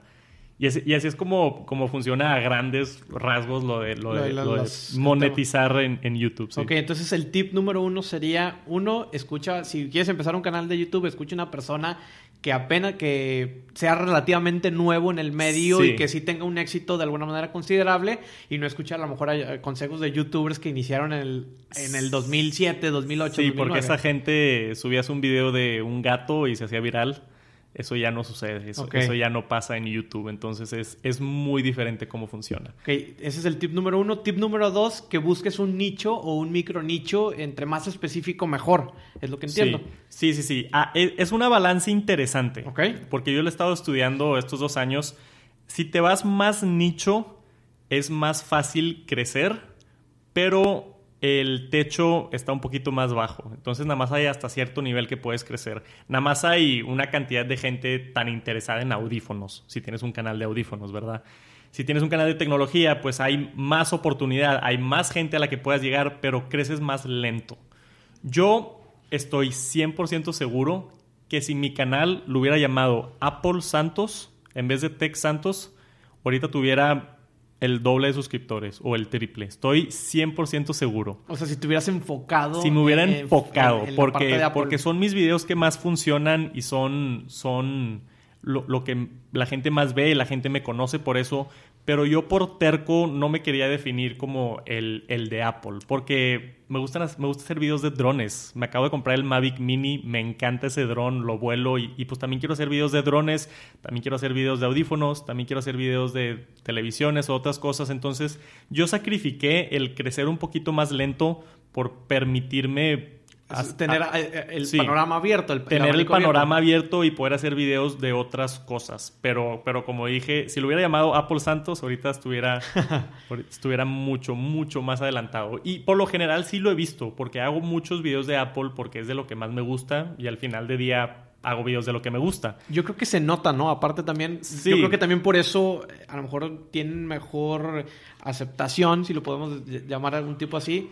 Y así, y así es como, como, funciona a grandes rasgos lo de, lo de, monetizar en, en, YouTube. Ok, entonces el tip número uno sería, uno, escucha, si quieres empezar un canal de YouTube, escucha una persona que apenas que sea relativamente nuevo en el medio y que sí tenga un éxito de alguna manera considerable y no escuchar a lo mejor consejos de youtubers que iniciaron en el, en el 2007, 2008. Sí, porque esa gente subías un video de un gato y se hacía viral eso ya no sucede, eso, ya no pasa en YouTube, entonces es, es muy diferente cómo funciona. Ok, ese es el tip número uno. Tip número dos, que busques un nicho o un micro nicho, entre más específico mejor, es lo que entiendo. Sí, sí, sí. Ah, e, es una balanza interesante, Ok. porque yo lo he estado estudiando estos dos años. Si te vas más nicho, es más fácil crecer, pero el techo está un poquito más bajo. Entonces nada más hay hasta cierto nivel que puedes crecer. Nada más hay una cantidad de gente tan interesada en audífonos, si tienes un canal de audífonos, ¿verdad? Si tienes un canal de tecnología, pues hay más oportunidad, hay más gente a la que puedas llegar, pero creces más lento. Yo estoy 100% seguro que si mi canal lo hubiera llamado Apple Santos en vez de Tech Santos, ahorita tuviera el doble de suscriptores o el triple. Estoy 100% seguro. O sea, si te hubieras enfocado. Si me hubiera enfocado. porque, porque son mis videos que más funcionan y son, son lo, lo, que la gente más ve, la gente me conoce por eso pero yo por terco no me quería definir como el, el de Apple, porque me, gustan, me gusta hacer videos de drones. Me acabo de comprar el Mavic Mini, me encanta ese dron, lo vuelo y, y, pues también quiero hacer videos de drones, también quiero hacer videos de audífonos, también quiero hacer videos de televisiones o otras cosas. Entonces yo sacrifiqué el crecer un poquito más lento por permitirme tener eh, el panorama abierto. El, tener el, panorama abierto. y poder hacer videos de otras cosas. Pero, pero como dije, si lo hubiera llamado Apple Santos, ahorita estuviera, estuviera mucho, mucho más adelantado. Y por lo general sí lo he visto, porque hago muchos videos de Apple porque es de lo que más me gusta y al final de día hago videos de lo que me gusta. Yo creo que se nota, ¿no? Aparte también, yo creo que también por eso a lo mejor tienen mejor aceptación, si lo podemos llamar algún tipo así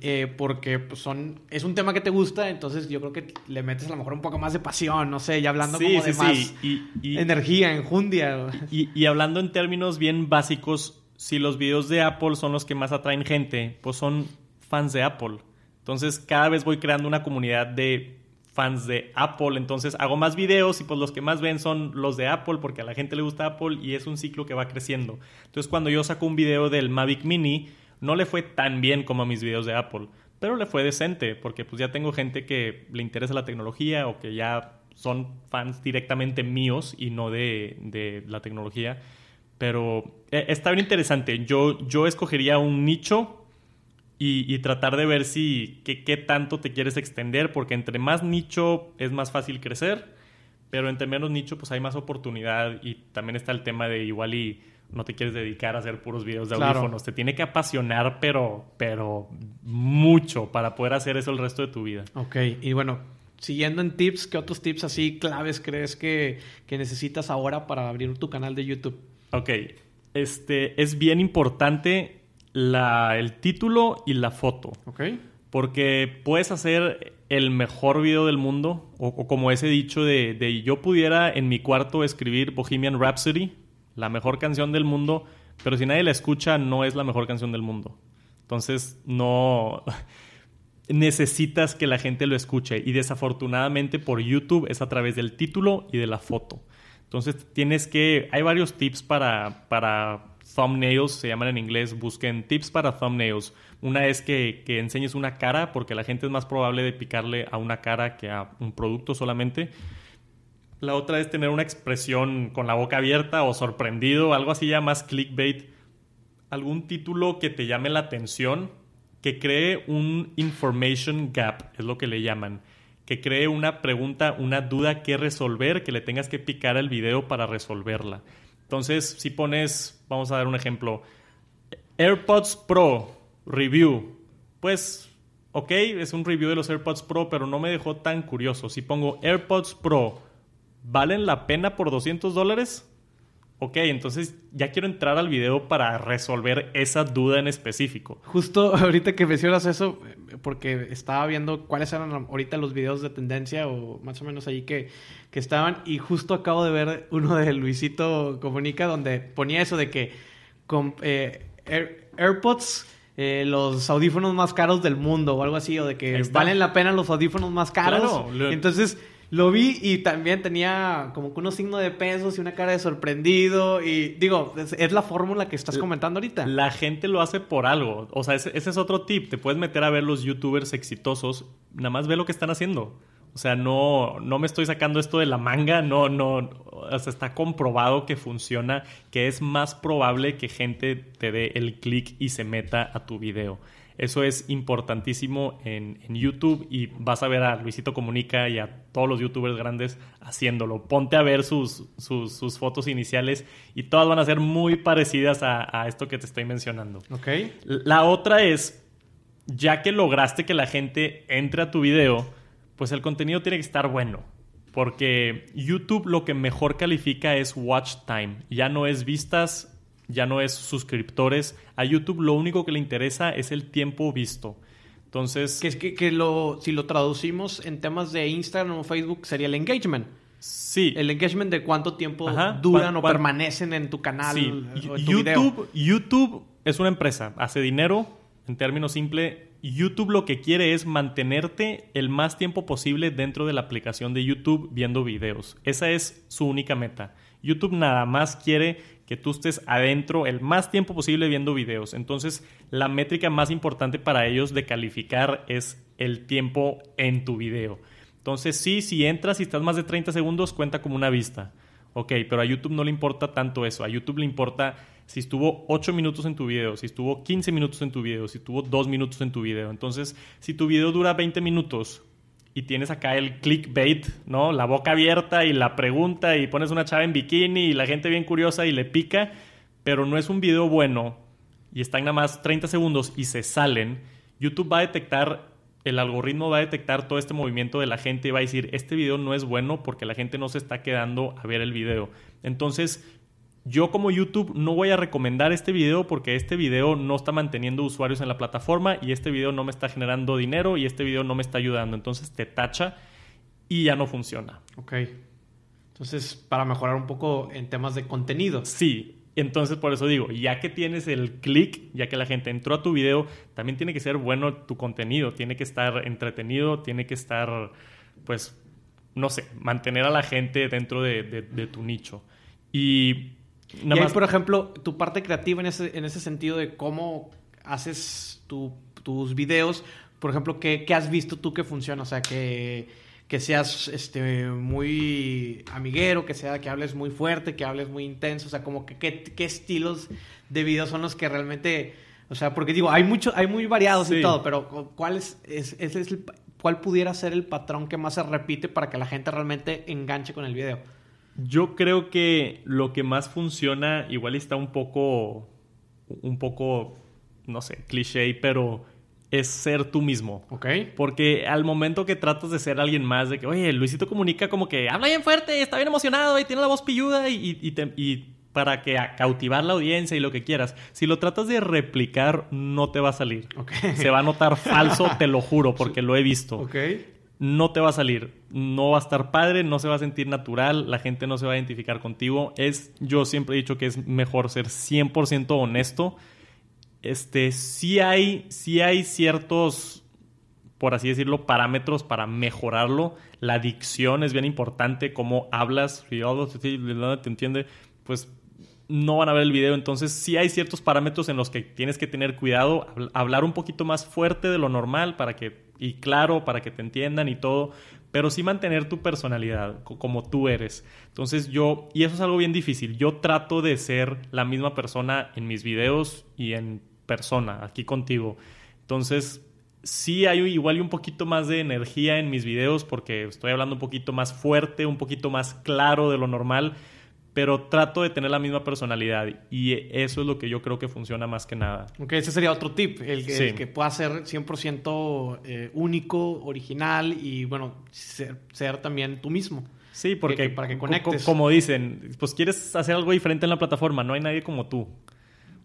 eh, porque pues, son es un tema que te gusta, entonces yo creo que le metes a lo mejor un poco más de pasión, no sé, ya hablando como de más y, energía, enjundia. Y, y hablando en términos bien básicos, si los videos de Apple son los que más atraen gente, pues son fans de Apple. Entonces cada vez voy creando una comunidad de fans de Apple, entonces hago más videos y pues los que más ven son los de Apple porque a la gente le gusta Apple y es un ciclo que va creciendo. Entonces cuando yo saco un video del Mavic Mini, no le fue tan bien como a mis videos de Apple, pero le fue decente, porque pues ya tengo gente que le interesa la tecnología o que ya son fans directamente míos y no de, de la tecnología. Pero eh, está bien interesante. Yo, yo escogería un nicho y, tratar de ver si qué, qué tanto te quieres extender, porque entre más nicho es más fácil crecer, pero entre menos nicho pues hay más oportunidad y también está el tema de igual y no te quieres dedicar a hacer puros videos de audífonos. Te tiene que apasionar, pero, pero mucho para poder hacer eso el resto de tu vida. Ok, y bueno, siguiendo en tips, ¿qué otros tips así claves crees que, que necesitas ahora para abrir tu canal de YouTube? Ok, este, es bien importante la, el título y la foto. Ok. Porque puedes hacer el mejor video del mundo, o, como ese dicho de, de, yo pudiera en mi cuarto escribir Bohemian Rhapsody, la mejor canción del mundo, pero si nadie la escucha no es la mejor canción del mundo. Entonces no necesitas que la gente lo escuche y desafortunadamente por YouTube es a través del título y de la foto. Entonces tienes que, hay varios tips para, para thumbnails, se llaman en inglés, busquen tips para thumbnails. Una es que, que, enseñes una cara, porque la gente es más probable de picarle a una cara que a un producto solamente. La otra es tener una expresión con la boca abierta o sorprendido, algo así ya más clickbait. Algún título que te llame la atención, que cree un information gap, es lo que le llaman. Que cree una pregunta, una duda que resolver, que le tengas que picar al video para resolverla. Entonces, si pones, vamos a dar un ejemplo, AirPods Pro review, pues, ok, es un review de los AirPods Pro, pero no me dejó tan curioso. Si pongo AirPods Pro, ¿valen la pena por 200 dólares? Ok, entonces ya quiero entrar al video para resolver esa duda en específico. Justo ahorita que mencionas eso, porque estaba viendo cuáles eran ahorita los videos de tendencia o más o menos ahí que, que estaban y justo acabo de ver uno de Luisito Comunica donde ponía eso de que con eh, AirPods... Eh, los audífonos más caros del mundo o algo así, o de que valen la pena los audífonos más caros. Entonces, lo vi y también tenía como que unos signos de pesos y una cara de sorprendido. Y digo, es, la fórmula que estás comentando ahorita. La gente lo hace por algo. O sea, ese, es otro tip. Te puedes meter a ver los youtubers exitosos. Nada más ve lo que están haciendo. O sea, no, no me estoy sacando esto de la manga, no, no, o sea, está comprobado que funciona, que es más probable que gente te dé el clic y se meta a tu video. Eso es importantísimo en, YouTube y vas a ver a Luisito Comunica y a todos los youtubers grandes haciéndolo. Ponte a ver sus, sus, fotos iniciales y todas van a ser muy parecidas a, esto que te estoy mencionando. Ok. La otra es, ya que lograste que la gente entre a tu video, pues el contenido tiene que estar bueno. Porque YouTube lo que mejor califica es watch time. Ya no es vistas ya no es suscriptores. A YouTube lo único que le interesa es el tiempo visto. Entonces... Que es que, lo, si lo traducimos en temas de Instagram o Facebook sería el engagement. Sí. El engagement de cuánto tiempo duran o permanecen en tu canal. Sí. YouTube, YouTube es una empresa, hace dinero, en términos simples. YouTube lo que quiere es mantenerte el más tiempo posible dentro de la aplicación de YouTube viendo videos. Esa es su única meta. YouTube nada más quiere que tú estés adentro el más tiempo posible viendo videos. Entonces, la métrica más importante para ellos de calificar es el tiempo en tu video. Entonces, sí, si entras y estás más de 30 segundos, cuenta como una vista. Ok, pero a YouTube no le importa tanto eso. A YouTube le importa si estuvo 8 minutos en tu video, si estuvo 15 minutos en tu video, si estuvo 2 minutos en tu video. Entonces, si tu video dura 20 minutos y tienes acá el clickbait, ¿no? La boca abierta y la pregunta y pones una chava en bikini y la gente bien curiosa y le pica, pero no es un video bueno y están nada más 30 segundos y se salen, YouTube va a detectar, el algoritmo va a detectar todo este movimiento de la gente y va a decir, este video no es bueno porque la gente no se está quedando a ver el video. Entonces, yo como YouTube no voy a recomendar este video porque este video no está manteniendo usuarios en la plataforma y este video no me está generando dinero y este video no me está ayudando. Entonces te tacha y ya no funciona. Ok. Entonces, para mejorar un poco en temas de contenido. Sí. Entonces, por eso digo, ya que tienes el clic, ya que la gente entró a tu video, también tiene que ser bueno tu contenido, tiene que estar entretenido, tiene que estar, pues, no sé, mantener a la gente dentro de, de tu nicho. Y y más... por ejemplo, tu parte creativa en ese, en ese sentido de cómo haces tus videos, por ejemplo, ¿qué, qué has visto tú que funciona? O sea, que, que seas este, muy amiguero, que sea que hables muy fuerte, que hables muy intenso, o sea, como que qué, qué estilos de video son los que realmente, o sea, porque digo, hay mucho, hay muy variados y todo, pero ¿cuál es, es, es el, cuál pudiera ser el patrón que más se repite para que la gente realmente enganche con el video? Yo creo que lo que más funciona, igual está un poco, un poco, no sé, cliché, pero es ser tú mismo. Ok. Porque al momento que tratas de ser alguien más, de que, oye, Luisito comunica como que habla bien fuerte, está bien emocionado y tiene la voz pilluda y, y, para que a cautivar la audiencia y lo que quieras. Si lo tratas de replicar, no te va a salir. Okay. Se va a notar falso, te lo juro, porque lo he visto. Ok. No te va a salir. No va a estar padre, no se va a sentir natural, la gente no se va a identificar contigo. Es, yo siempre he dicho que es mejor ser 100% honesto este, sí hay, sí hay ciertos, por así decirlo, parámetros para mejorarlo. La dicción es bien importante, cómo hablas, si te entiende, pues no van a ver el video. Entonces, sí hay ciertos parámetros en los que tienes que tener cuidado, hablar un poquito más fuerte de lo normal para que, y claro, para que te entiendan y todo, pero sí mantener tu personalidad como tú eres. Entonces yo, y eso es algo bien difícil, yo trato de ser la misma persona en mis videos y en persona, aquí contigo. Entonces, sí hay igual y un poquito más de energía en mis videos porque estoy hablando un poquito más fuerte, un poquito más claro de lo normal, pero trato de tener la misma personalidad y eso es lo que yo creo que funciona más que nada. Ok, ese sería otro tip, el que, que pueda ser 100% eh, único, original y bueno, ser, también tú mismo. Sí, porque para que conectes. como dicen, pues quieres hacer algo diferente en la plataforma, no hay nadie como tú.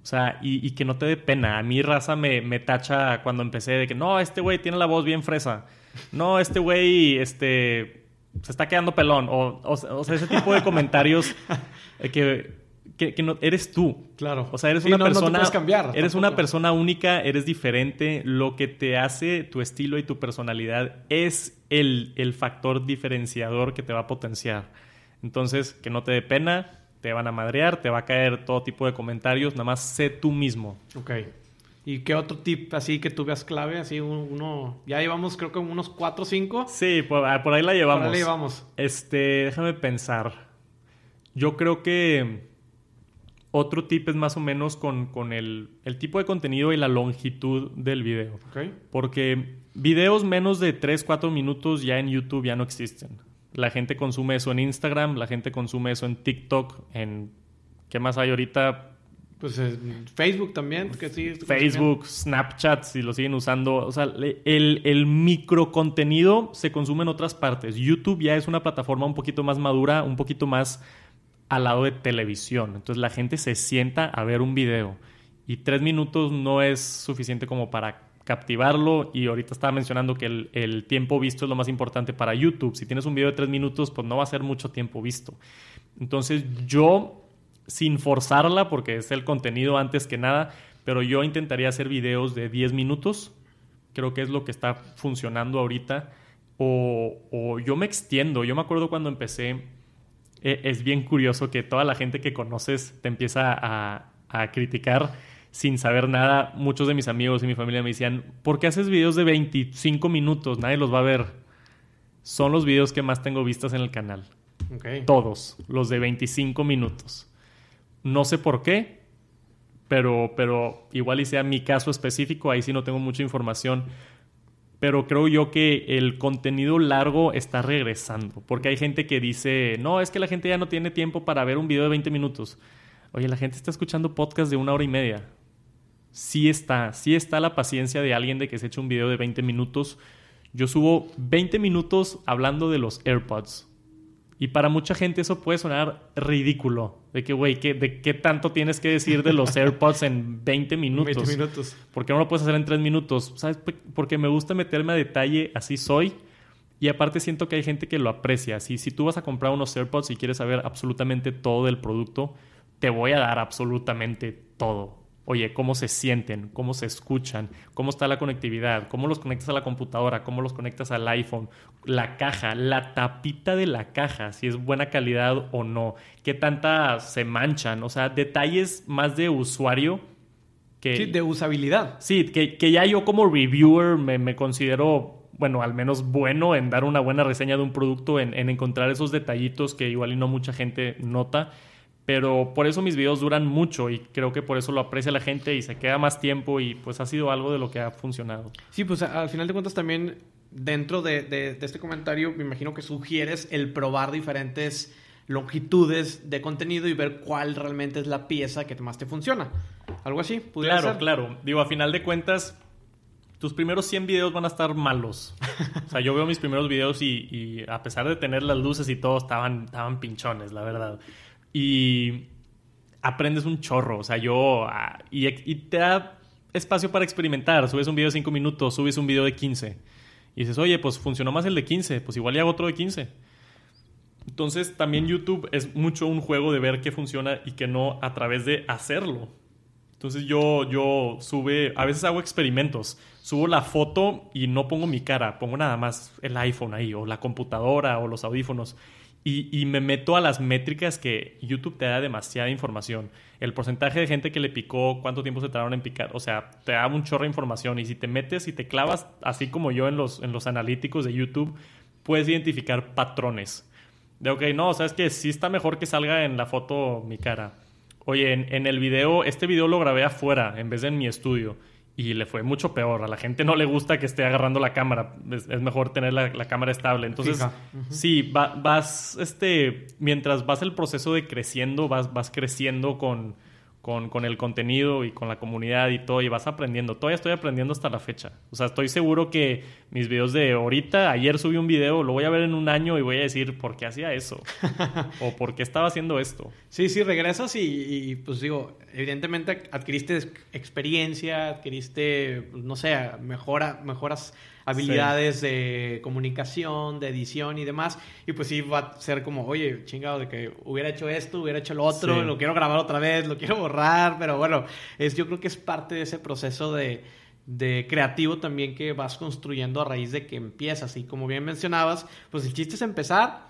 O sea, y, que no te dé pena. A mí raza me, me tacha cuando empecé de que no, este güey tiene la voz bien fresa. No, este güey este, se está quedando pelón. O, o, sea, ese tipo de comentarios que, que, no, eres tú. Claro. O sea, eres una persona. No cambiar. Eres una persona única, eres diferente. Lo que te hace tu estilo y tu personalidad es el, el factor diferenciador que te va a potenciar. Entonces, que no te dé pena te van a madrear, te va a caer todo tipo de comentarios, nada más sé tú mismo. Ok. ¿Y qué otro tip así que tú veas clave? Así uno, ya llevamos creo que unos 4 o 5. Sí, por, ah, por, ahí la llevamos. Por ahí la llevamos. Este, déjame pensar. Yo creo que otro tip es más o menos con, con el, el, tipo de contenido y la longitud del video. Porque videos menos de 3, 4 minutos ya en YouTube ya no existen. La gente consume eso en Instagram, la gente consume eso en TikTok, en... ¿Qué más hay ahorita? Pues Facebook también, que sí. Facebook, Snapchat, si lo siguen usando. O sea, el, el micro contenido se consume en otras partes. YouTube ya es una plataforma un poquito más madura, un poquito más al lado de televisión. Entonces la gente se sienta a ver un video. Y tres minutos no es suficiente como para captivarlo y ahorita estaba mencionando que el, tiempo visto es lo más importante para YouTube. Si tienes un video de tres minutos, pues no va a ser mucho tiempo visto. Entonces yo, sin forzarla, porque es el contenido antes que nada, pero yo intentaría hacer videos de 10 minutos. Creo que es lo que está funcionando ahorita. O, yo me extiendo. Yo me acuerdo cuando empecé, e, es bien curioso que toda la gente que conoces te empieza a, a criticar sin saber nada, muchos de mis amigos y mi familia me decían, ¿por qué haces videos de 25 minutos? Nadie los va a ver. Son los videos que más tengo vistas en el canal. Todos, los de 25 minutos. No sé por qué, pero, pero igual y sea mi caso específico, ahí sí no tengo mucha información. Pero creo yo que el contenido largo está regresando, porque hay gente que dice, no, es que la gente ya no tiene tiempo para ver un video de 20 minutos. Oye, la gente está escuchando podcast de una hora y media sí está, sí está la paciencia de alguien de que se eche un video de 20 minutos. Yo subo 20 minutos hablando de los AirPods. Y para mucha gente eso puede sonar ridículo. De que, güey, ¿de qué tanto tienes que decir de los AirPods en 20 minutos? 20 minutos. ¿Por qué no lo puedes hacer en 3 minutos? ¿Sabes? Porque me gusta meterme a detalle, así soy. Y aparte siento que hay gente que lo aprecia. Si, si tú vas a comprar unos AirPods y quieres saber absolutamente todo del producto, te voy a dar absolutamente todo oye, cómo se sienten, cómo se escuchan, cómo está la conectividad, cómo los conectas a la computadora, cómo los conectas al iPhone, la caja, la tapita de la caja, si es buena calidad o no, qué tantas se manchan, o sea, detalles más de usuario Que, sí, de usabilidad. Sí, que, que ya yo como reviewer me, me, considero, bueno, al menos bueno en dar una buena reseña de un producto, en, en encontrar esos detallitos que igual y no mucha gente nota. Pero por eso mis videos duran mucho y creo que por eso lo aprecia la gente y se queda más tiempo y pues ha sido algo de lo que ha funcionado. Sí, pues al final de cuentas también dentro de, de, de este comentario me imagino que sugieres el probar diferentes longitudes de contenido y ver cuál realmente es la pieza que más te funciona. Algo así. Claro, ser? claro. Digo, a final de cuentas, tus primeros 100 videos van a estar malos. o sea, yo veo mis primeros videos y, y, a pesar de tener las luces y todo, estaban, estaban pinchones, la verdad. Y aprendes un chorro. O sea, yo... Ah, y, te da espacio para experimentar. Subes un video de 5 minutos, subes un video de 15. Y dices, oye, pues funcionó más el de 15. Pues igual ya hago otro de 15. Entonces también YouTube es mucho un juego de ver qué funciona y qué no a través de hacerlo. Entonces yo, yo sube, a veces hago experimentos. Subo la foto y no pongo mi cara, pongo nada más el iPhone ahí, o la computadora, o los audífonos. Y, me meto a las métricas que YouTube te da demasiada información. El porcentaje de gente que le picó, cuánto tiempo se tardaron en picar. O sea, te da un chorro de información. Y si te metes y te clavas, así como yo en los, en los analíticos de YouTube, puedes identificar patrones. De, ok, no, sabes que sí está mejor que salga en la foto mi cara. Oye, en, en, el video, este video lo grabé afuera en vez de en mi estudio. Y le fue mucho peor. A la gente no le gusta que esté agarrando la cámara. Es, es mejor tener la, la, cámara estable. Entonces, uh -huh. sí, va, vas, este, mientras vas el proceso de creciendo, vas, vas creciendo con, con, con, el contenido y con la comunidad y todo, y vas aprendiendo. Todavía estoy aprendiendo hasta la fecha. O sea, estoy seguro que mis videos de ahorita, ayer subí un video, lo voy a ver en un año y voy a decir por qué hacía eso. o por qué estaba haciendo esto. Sí, sí, regresas y, y, pues digo, evidentemente adquiriste experiencia, adquiriste, no sé, mejora, mejoras habilidades sí. de comunicación, de edición y demás. Y pues sí va a ser como, oye, chingado, de que hubiera hecho esto, hubiera hecho lo otro, sí. lo quiero grabar otra vez, lo quiero borrar, pero bueno, es, yo creo que es parte de ese proceso de, de creativo también que vas construyendo a raíz de que empiezas. Y como bien mencionabas, pues el chiste es empezar.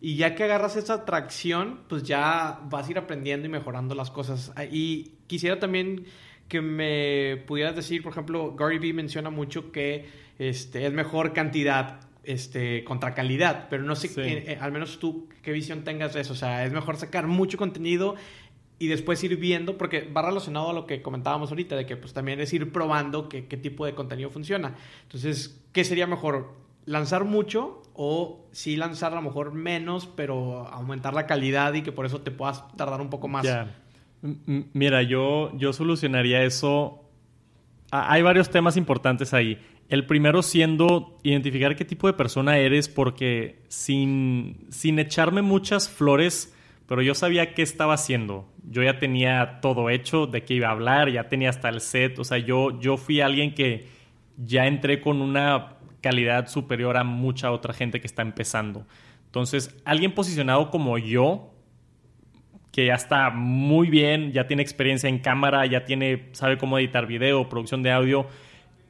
Y ya que agarras esa tracción, pues ya vas a ir aprendiendo y mejorando las cosas. Y quisiera también que me pudieras decir, por ejemplo, Gary Vee menciona mucho que este, es mejor cantidad este, contra calidad, pero no sé, sí. eh, eh, al menos tú, qué visión tengas de eso. O sea, es mejor sacar mucho contenido y después ir viendo, porque va relacionado a lo que comentábamos ahorita, de que pues también es ir probando qué, qué tipo de contenido funciona. Entonces, ¿qué sería mejor? ¿Lanzar mucho o sí lanzar a lo mejor menos, pero aumentar la calidad y que por eso te puedas tardar un poco más? Yeah. Mira, yo, yo solucionaría eso. Hay varios temas importantes ahí. El primero siendo identificar qué tipo de persona eres, porque sin, sin echarme muchas flores, pero yo sabía qué estaba haciendo. Yo ya tenía todo hecho, de qué iba a hablar, ya tenía hasta el set. O sea, yo, yo fui alguien que ya entré con una calidad superior a mucha otra gente que está empezando. Entonces, alguien posicionado como yo, que ya está muy bien, ya tiene experiencia en cámara, ya tiene, sabe cómo editar video, producción de audio,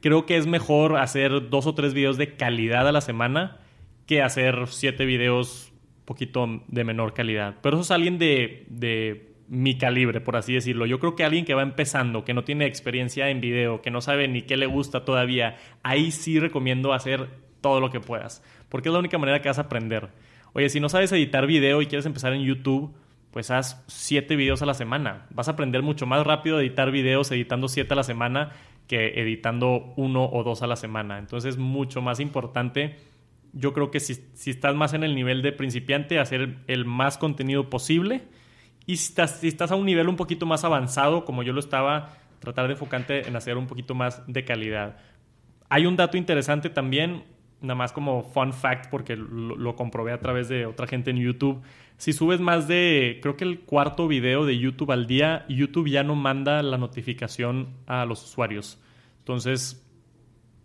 creo que es mejor hacer dos o tres videos de calidad a la semana que hacer siete videos poquito de menor calidad. Pero eso es alguien de, de mi calibre, por así decirlo. Yo creo que alguien que va empezando, que no tiene experiencia en video, que no sabe ni qué le gusta todavía, ahí sí recomiendo hacer todo lo que puedas, porque es la única manera que vas a aprender. Oye, si no sabes editar video y quieres empezar en YouTube, pues haz siete videos a la semana. Vas a aprender mucho más rápido a editar videos editando siete a la semana que editando uno o dos a la semana. Entonces, mucho más importante. Yo creo que si, si estás más en el nivel de principiante, hacer el más contenido posible. Y si estás, si estás a un nivel un poquito más avanzado, como yo lo estaba, tratar de enfocarte en hacer un poquito más de calidad. Hay un dato interesante también, nada más como fun fact, porque lo, lo comprobé a través de otra gente en YouTube si subes más de, creo que el cuarto video de YouTube al día, YouTube ya no manda la notificación a los usuarios. Entonces,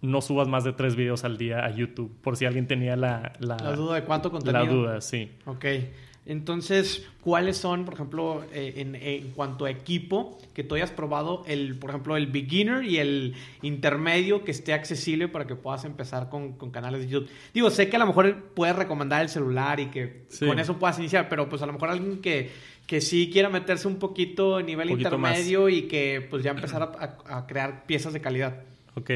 no subas más de tres videos al día a YouTube, por si alguien tenía la... La, la duda de cuánto contenido. La duda, sí. Ok. Entonces, ¿cuáles son, por ejemplo, eh, en, en, cuanto a equipo, que tú hayas probado, el, por ejemplo, el beginner y el intermedio que esté accesible para que puedas empezar con, con canales de YouTube? Digo, sé que a lo mejor puedes recomendar el celular y que sí. con eso puedas iniciar, pero pues a lo mejor alguien que, que sí quiera meterse un poquito a nivel Poquito intermedio y que pues ya empezar a, a- a crear piezas de calidad. Ok,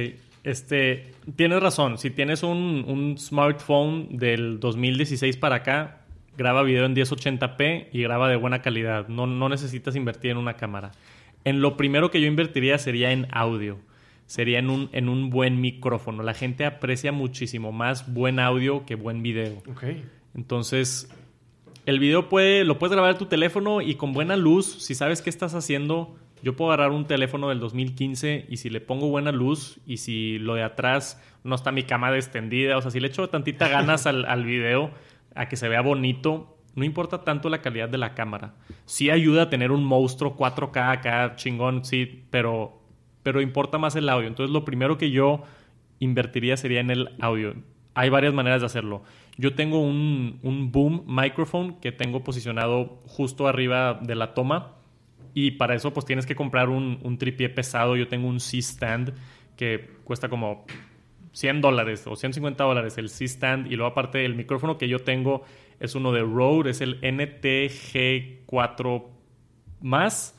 este, tienes razón. Si tienes un, un smartphone del 2016 para acá, graba video en 1080p y graba de buena calidad. No, no necesitas invertir en una cámara. En lo primero que yo invertiría sería en audio. Sería en un, en un buen micrófono. La gente aprecia muchísimo más buen audio que buen video. Entonces, el video puede, lo puedes grabar en tu teléfono y con buena luz, si sabes qué estás haciendo, yo puedo agarrar un teléfono del 2015 y si le pongo buena luz y si lo de atrás no está mi cama extendida, o sea, si le echo tantita ganas al, al video a que se vea bonito, no importa tanto la calidad de la cámara. Sí ayuda a tener un monstruo 4K acá chingón, sí, pero, pero importa más el audio. Entonces, lo primero que yo invertiría sería en el audio. Hay varias maneras de hacerlo. Yo tengo un, un boom microphone que tengo posicionado justo arriba de la toma y para eso pues tienes que comprar un, un tripié pesado. Yo tengo un C-stand que cuesta como 100 dólares o 150 dólares el C-stand y luego aparte el micrófono que yo tengo es uno de Rode, es el NTG4 más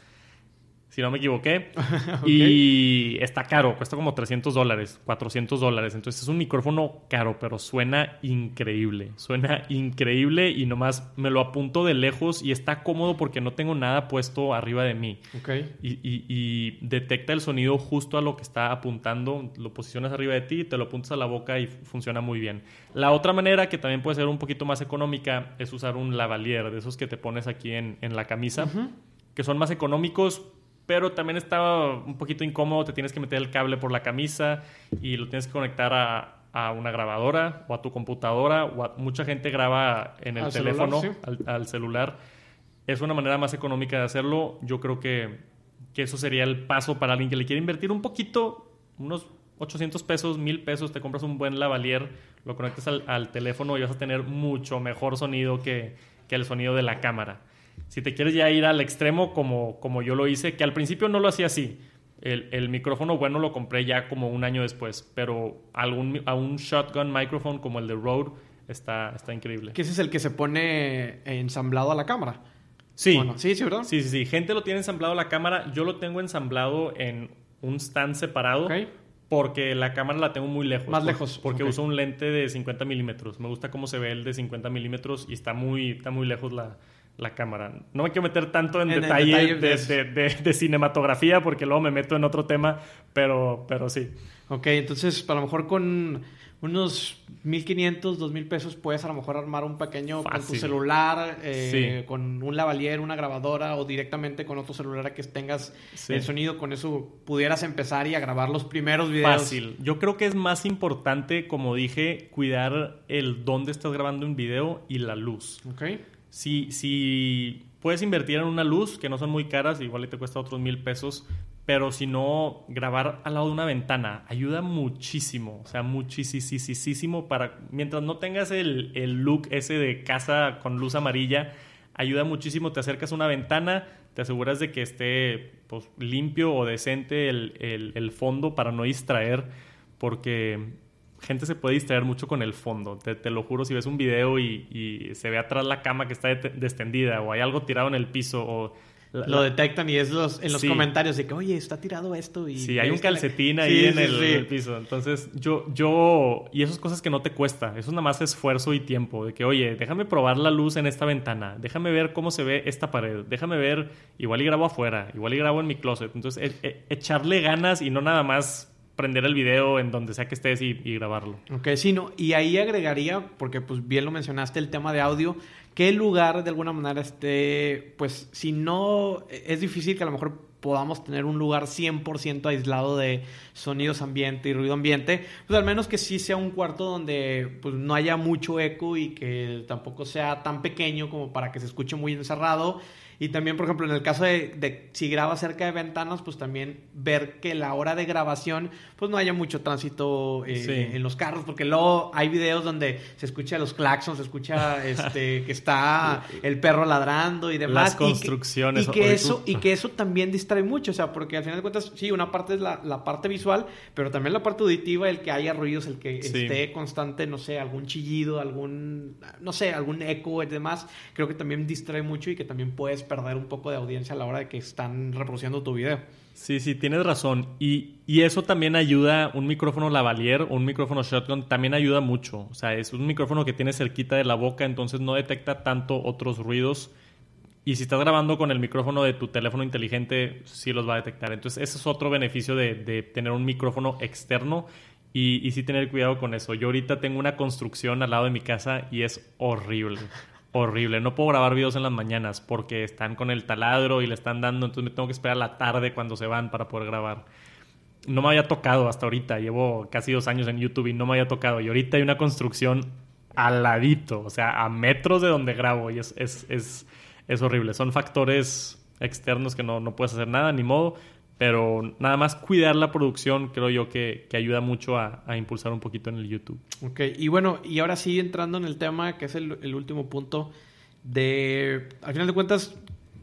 si no me equivoqué. Y está caro, cuesta como 300 dólares, 400 dólares. Entonces es un micrófono caro, pero suena increíble. Suena increíble y nomás me lo apunto de lejos y está cómodo porque no tengo nada puesto arriba de mí. Ok. Y, y- y detecta el sonido justo a lo que está apuntando, lo posicionas arriba de ti, te lo apuntas a la boca y funciona muy bien. La otra manera, que también puede ser un poquito más económica, es usar un lavalier, de esos que te pones aquí en, en la camisa, que son más económicos, pero también está un poquito incómodo, te tienes que meter el cable por la camisa y lo tienes que conectar a, a una grabadora o a tu computadora, o a- mucha gente graba en el Al celular, teléfono, sí. al, al celular. Es una manera más económica de hacerlo. Yo creo que, que eso sería el paso para alguien que le quiere invertir un poquito, unos 800 pesos, 1000 pesos, te compras un buen lavalier, lo conectas al, al teléfono y vas a tener mucho mejor sonido que, que el sonido de la cámara. Si te quieres ya ir al extremo como, como yo lo hice, que al principio no lo hacía así. El, el micrófono bueno lo compré ya como un año después, pero algún, a un shotgun microphone como el de Rode está, está increíble. Que ese es el que se pone ensamblado a la cámara. Sí, ¿O no? Sí, sí, ¿verdad? Sí, sí, sí. Gente lo tiene ensamblado la cámara. Yo lo tengo ensamblado en un stand separado. Porque la cámara la tengo muy lejos. Más Por- lejos, Porque uso un lente de 50 milímetros. Me gusta cómo se ve el de 50 milímetros y está muy, está muy lejos la, la cámara. No me quiero meter tanto en, En detalle, detalle de, de eso. de- de- de cinematografía porque luego me meto en otro tema, pero, pero sí. Ok, entonces a lo mejor con unos 1500, 2000 pesos puedes a lo mejor armar un pequeño con tu Fácil. celular, eh, Sí. con un lavalier, una grabadora o directamente con otro celular que tengas Sí. el sonido. Con eso pudieras empezar y a grabar los primeros videos. Fácil. Yo creo que es más importante, como dije, cuidar el dónde estás grabando un video y la luz. Ok. Si, si puedes invertir en una luz, que no son muy caras, igual te cuesta otros mil pesos, pero si no, grabar al lado de una ventana ayuda muchísimo, o sea, muchísimo para, mientras no tengas el, el look ese de casa con luz amarilla, ayuda muchísimo, te acercas a una ventana, te aseguras de que esté pues, limpio o decente el- el fondo para no distraer, porque gente se puede distraer mucho con el fondo. Te, te lo juro, si ves un video y, y se ve atrás la cama que está destendida o hay algo tirado en el piso o... la- Lo detectan y es los, en los Sí. comentarios de que, oye, está tirado esto. Y Sí, hay un calcetín Sí, ahí en, sí, el, sí. en el piso. Entonces, yo, yo, y esas cosas que no te cuesta, eso es nada más esfuerzo y tiempo. De que, oye, déjame probar la luz en esta ventana, déjame ver cómo se ve esta pared, déjame ver, igual y grabo afuera, igual y grabo en mi closet. Entonces, e- e- echarle ganas y no nada más prender el video en donde sea que estés y, grabarlo. Ok, sí, no. Y ahí agregaría, porque pues bien lo mencionaste, el tema de audio, que lugar de alguna manera esté, pues si no, es difícil que a lo mejor podamos tener un lugar 100% aislado de sonidos ambiente y ruido ambiente, pues al menos que sí sea un cuarto donde pues no haya mucho eco y que tampoco sea tan pequeño como para que se escuche muy encerrado. Y también, por ejemplo, en el caso de, de si grabas cerca de ventanas, pues también ver que la hora de grabación, pues no haya mucho tránsito eh, Sí. en los carros, porque luego hay videos donde se escucha los claxons, se escucha este que está el perro ladrando y demás. Las y que- construcciones, Y que, eso, y que eso también distrae mucho, o sea, porque al final de cuentas, sí, una parte es la, la parte visual, pero también la parte auditiva, el que haya ruidos, el que Sí. esté constante, no sé, algún chillido, algún, no sé, algún eco y demás, creo que también distrae mucho y que también puedes perder un poco de audiencia a la hora de que están reproduciendo tu video. Sí, sí, tienes razón. Y, y eso también ayuda, un micrófono lavalier un micrófono shotgun también ayuda mucho. O sea, es un micrófono que tiene cerquita de la boca, entonces no detecta tanto otros ruidos. Y si estás grabando con el micrófono de tu teléfono inteligente, sí los va a detectar. Entonces, ese es otro beneficio de, de tener un micrófono externo y, y sí tener cuidado con eso. Yo ahorita tengo una construcción al lado de mi casa y es horrible horrible. No puedo grabar videos en las mañanas porque están con el taladro y le están dando, entonces me tengo que esperar la tarde cuando se van para poder grabar. No me había tocado hasta ahorita, llevo casi dos años en YouTube y no me había tocado. Y ahorita hay una construcción al ladito, o sea, a metros de donde grabo y es, es, es, es horrible. Son factores externos que no, no puedes hacer nada, ni modo, pero nada más cuidar la producción creo yo que, que ayuda mucho a, a, impulsar un poquito en el YouTube. Ok, y bueno, y ahora sí entrando en el tema que es el, el, último punto de, al final de cuentas,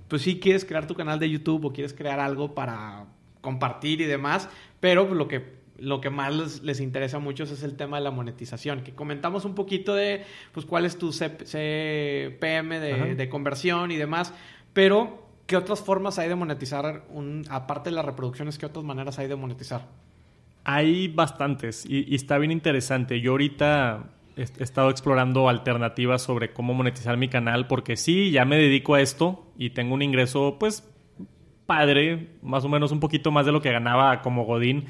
pues sí quieres crear tu canal de YouTube o quieres crear algo para compartir y demás, pero lo que lo que más les, les, interesa a muchos es el tema de la monetización, que comentamos un poquito de pues cuál es tu CPM de, de conversión y demás, pero ¿Qué otras formas hay de monetizar? Un, aparte de las reproducciones, ¿qué otras maneras hay de monetizar? Hay bastantes y, está bien interesante. Yo ahorita he, he, estado explorando alternativas sobre cómo monetizar mi canal porque sí, ya me dedico a esto y tengo un ingreso pues padre, más o menos un poquito más de lo que ganaba como Godín,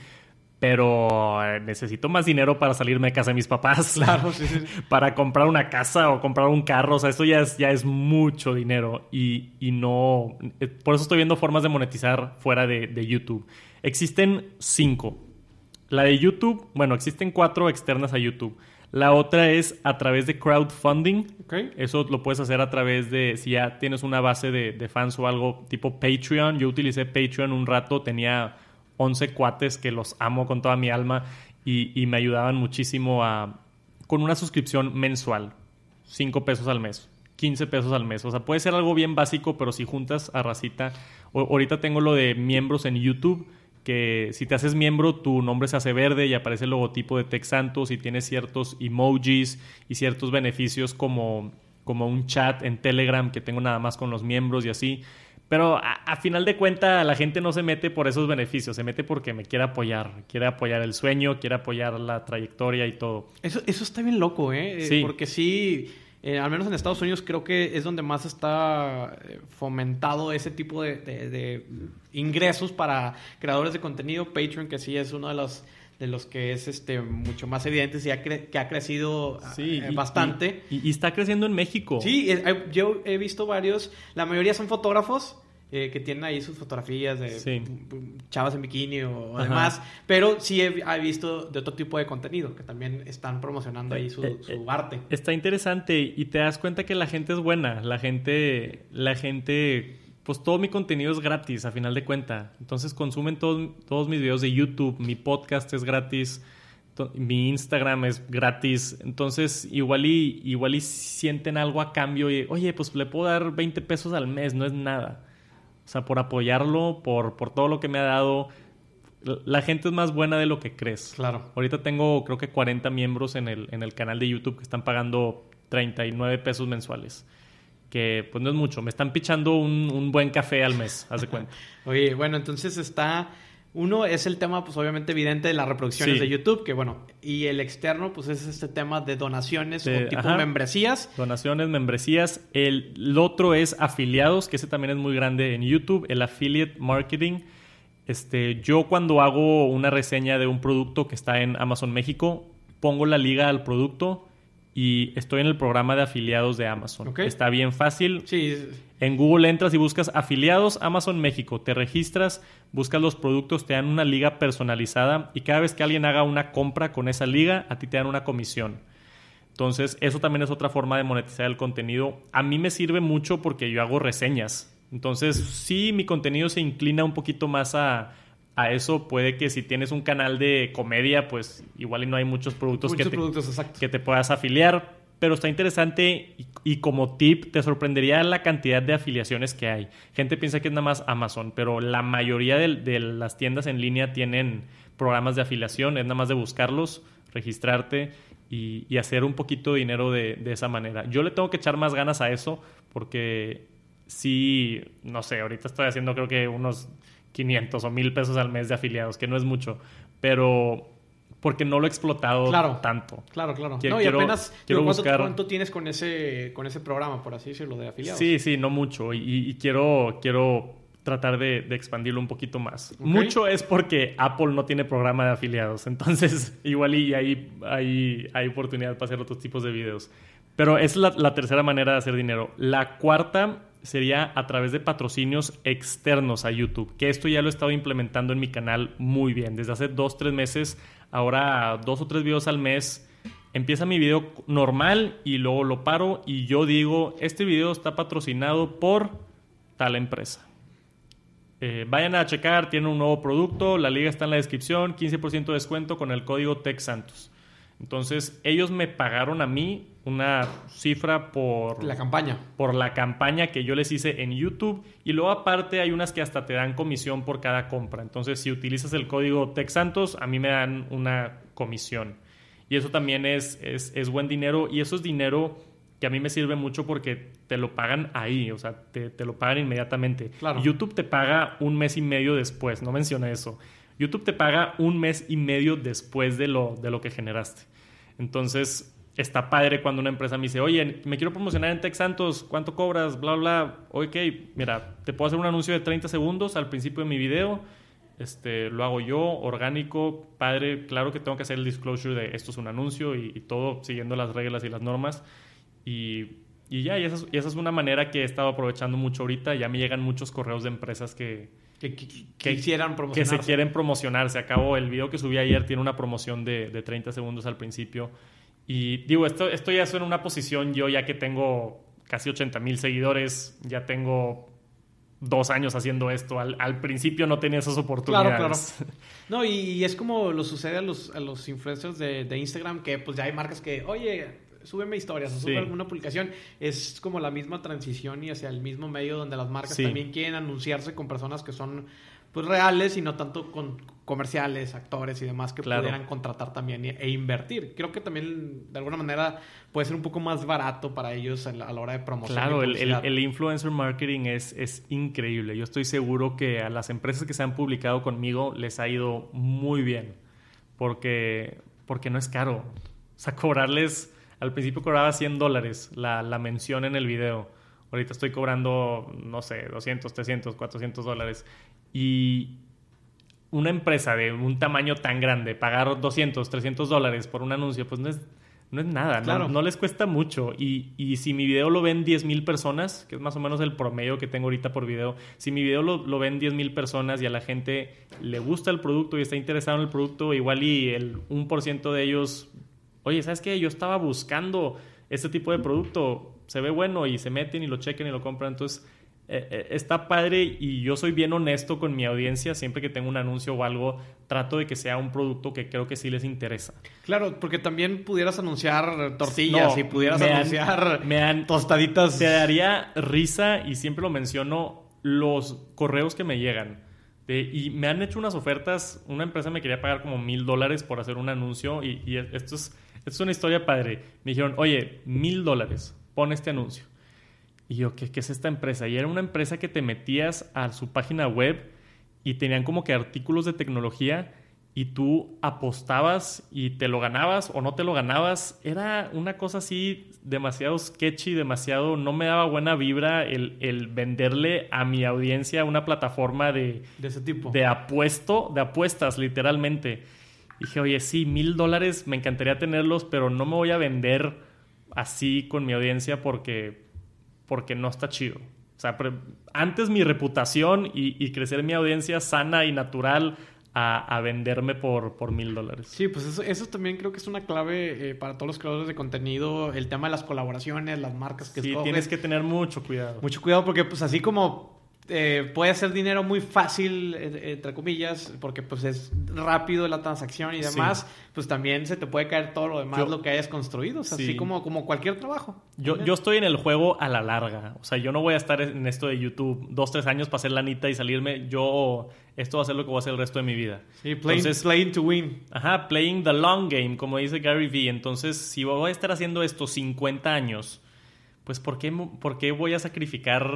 pero eh, necesito más dinero para salirme de casa de mis papás. Claro, sí, sí. Para comprar una casa o comprar un carro. O sea, esto ya es, ya es mucho dinero y, y no... eh, Por eso estoy viendo formas de monetizar fuera de, de, YouTube. Existen cinco. La de YouTube, bueno, existen cuatro externas a YouTube. La otra es a través de crowdfunding. Okay. Eso lo puedes hacer a través de, si ya tienes una base de, de fans o algo tipo Patreon. Yo utilicé Patreon un rato, tenía 11 cuates que los amo con toda mi alma y, y, me ayudaban muchísimo a, con una suscripción mensual, 5 pesos al mes, 15 pesos al mes. O sea, puede ser algo bien básico, pero si juntas a racita, ahorita tengo lo de miembros en YouTube, que si te haces miembro, tu nombre se hace verde y aparece el logotipo de Tech Santos y tienes ciertos emojis y ciertos beneficios como, como un chat en Telegram que tengo nada más con los miembros y así. Pero a, a, final de cuentas la gente no se mete por esos beneficios, se mete porque me quiere apoyar, quiere apoyar el sueño, quiere apoyar la trayectoria y todo. Eso, eso está bien loco, ¿eh? Sí. Porque sí, eh, al menos en Estados Unidos creo que es donde más está eh, fomentado ese tipo de, de, de ingresos para creadores de contenido. Patreon, que sí es uno de los de los que es este mucho más evidente y ha que ha crecido sí, eh, bastante. Y, y, y, está creciendo en México. Sí, eh, yo he visto varios, la mayoría son fotógrafos. Eh, que tienen ahí sus fotografías de sí. chavas en bikini o demás, pero sí he, he, visto de otro tipo de contenido que también están promocionando ahí su, eh, su arte. Está interesante y te das cuenta que la gente es buena, la gente, la gente pues todo mi contenido es gratis a final de cuenta. Entonces consumen todo, todos mis videos de YouTube, mi podcast es gratis, mi Instagram es gratis. Entonces igual y, igual y sienten algo a cambio y, oye, pues le puedo dar 20 pesos al mes, no es nada. O sea, por apoyarlo, por, por todo lo que me ha dado. La gente es más buena de lo que crees. Claro. Ahorita tengo creo que 40 miembros en el, en el canal de YouTube que están pagando 39 pesos mensuales que pues no es mucho. Me están pichando un, un buen café al mes, haz de cuenta. Oye, bueno, entonces está... Uno es el tema, pues obviamente evidente de las reproducciones sí. de YouTube, que bueno, y el externo, pues es este tema de donaciones de, o tipo ajá, membresías. Donaciones, membresías. El, el, otro es afiliados, que ese también es muy grande en YouTube, el affiliate marketing. Este, yo cuando hago una reseña de un producto que está en Amazon México, pongo la liga al producto y estoy en el programa de afiliados de Amazon. Okay. Está bien fácil. Sí. En Google entras y buscas afiliados Amazon México, te registras, buscas los productos, te dan una liga personalizada y cada vez que alguien haga una compra con esa liga, a ti te dan una comisión. Entonces, eso también es otra forma de monetizar el contenido. A mí me sirve mucho porque yo hago reseñas. Entonces, sí, mi contenido se inclina un poquito más a, a eso puede que si tienes un canal de comedia, pues igual y no hay muchos productos, muchos que, te, productos que te puedas afiliar, pero está interesante y, como tip te sorprendería la cantidad de afiliaciones que hay. Gente piensa que es nada más Amazon, pero la mayoría de, las tiendas en línea tienen programas de afiliación, es nada más de buscarlos, registrarte y, hacer un poquito de dinero de, de esa manera. Yo le tengo que echar más ganas a eso porque sí, no sé, ahorita estoy haciendo creo que unos 500 o 1000 pesos al mes de afiliados, que no es mucho, pero porque no lo he explotado tanto. Claro, claro. no, y apenas, quiero ¿cuánto, buscar... ¿cuánto tienes con ese, con ese programa, por así decirlo, de afiliados? Sí, sí, no mucho. Y, quiero, quiero tratar de, expandirlo un poquito más. Mucho es porque Apple no tiene programa de afiliados. Entonces, igual y ahí hay, hay oportunidad para hacer otros tipos de videos. Pero es la, la tercera manera de hacer dinero. La cuarta sería a través de patrocinios externos a YouTube, que esto ya lo he estado implementando en mi canal muy bien. Desde hace dos, tres meses, ahora dos o tres videos al mes, empieza mi video normal y luego lo paro y yo digo, este video está patrocinado por tal empresa. Eh, vayan a checar, tiene un nuevo producto, la liga está en la descripción, 15% de descuento con el código TechSantos. Entonces, ellos me pagaron a mí una cifra por la campaña. Por la campaña que yo les hice en YouTube. Y luego aparte hay unas que hasta te dan comisión por cada compra. Entonces, si utilizas el código TechSantos, a mí me dan una comisión. Y eso también es, es, buen dinero. Y eso es dinero que a mí me sirve mucho porque te lo pagan ahí, o sea, te, lo pagan inmediatamente. YouTube te paga un mes y medio después, no menciona eso. YouTube te paga un mes y medio después de lo, de lo que generaste. Entonces, está padre cuando una empresa me dice, oye, me quiero promocionar en Tech Santos, ¿cuánto cobras? Bla, bla. Ok, mira, te puedo hacer un anuncio de 30 segundos al principio de mi video. Este, lo hago yo, orgánico, padre. Claro que tengo que hacer el disclosure de esto es un anuncio y, todo siguiendo las reglas y las normas. Y, y ya, y esa, es, y esa, es, una manera que he estado aprovechando mucho ahorita. Ya me llegan muchos correos de empresas que, que, quisieran promocionarse. Que se quieren promocionarse. Acabo, el video que subí ayer tiene una promoción de, de 30 segundos al principio. Y digo, esto, esto ya en una posición yo ya que tengo casi 80 mil seguidores, ya tengo dos años haciendo esto. Al, al, principio no tenía esas oportunidades. Claro, claro. No, y, es como lo sucede a los, a los influencers de, de, Instagram, que pues ya hay marcas que, oye, súbeme historias o sube alguna publicación. Es como la misma transición y hacia el mismo medio donde las marcas también quieren anunciarse con personas que son pues reales y no tanto con comerciales, actores y demás que pudieran contratar también e invertir. Creo que también de alguna manera puede ser un poco más barato para ellos a la, hora de promocionar. Claro, el, el, influencer marketing es, es increíble. Yo estoy seguro que a las empresas que se han publicado conmigo les ha ido muy bien porque, porque no es caro. O sea, cobrarles al principio cobraba 100 dólares la, la mención en el video. Ahorita estoy cobrando, no sé, 200, 300, 400 dólares. Y una empresa de un tamaño tan grande, pagar 200, 300 dólares por un anuncio, pues no es, no es nada, no, les cuesta mucho. Y, y, si mi video lo ven 10 mil personas, que es más o menos el promedio que tengo ahorita por video, si mi video lo, lo ven 10 mil personas y a la gente le gusta el producto y está interesado en el producto, igual y el 1% de ellos oye, ¿sabes qué? Yo estaba buscando este tipo de producto, se ve bueno y se meten y lo chequen y lo compran. Entonces, eh, eh, está padre y yo soy bien honesto con mi audiencia. Siempre que tengo un anuncio o algo, trato de que sea un producto que creo que sí les interesa. Claro, porque también pudieras anunciar tortillas y pudieras anunciar me han, tostaditas. Te daría risa y siempre lo menciono los correos que me llegan. y me han hecho unas ofertas. Una empresa me quería pagar como mil dólares por hacer un anuncio y, y esto es es una historia padre. Me dijeron, oye, mil dólares, pon este anuncio. Y yo, ¿qué, ¿qué es esta empresa? Y era una empresa que te metías a su página web y tenían como que artículos de tecnología y tú apostabas y te lo ganabas o no te lo ganabas. Era una cosa así demasiado sketchy, demasiado... No me daba buena vibra el, el venderle a mi audiencia una plataforma de... De ese tipo. De apuesto, de apuestas, literalmente dije, oye, sí, mil dólares, me encantaría tenerlos, pero no me voy a vender así con mi audiencia porque, porque no está chido. O sea, antes mi reputación y, crecer mi audiencia sana y natural a, venderme por, por mil dólares. Sí, pues eso, eso, también creo que es una clave eh, para todos los creadores de contenido, el tema de las colaboraciones, las marcas que Sí, tienes que tener mucho cuidado. Mucho cuidado porque pues así como eh, puede hacer dinero muy fácil, entre comillas, porque pues es rápido la transacción y demás, pues también se te puede caer todo lo demás, lo que hayas construido, así como, como cualquier trabajo. Yo, yo estoy en el juego a la larga, o sea, yo no voy a estar en esto de YouTube dos, tres años para hacer la nita y salirme, yo, esto va a ser lo que voy a hacer el resto de mi vida. Sí, playing, to win. Ajá, playing the long game, como dice Gary Vee, entonces si voy a estar haciendo esto 50 años, pues ¿por qué, ¿por qué voy a sacrificar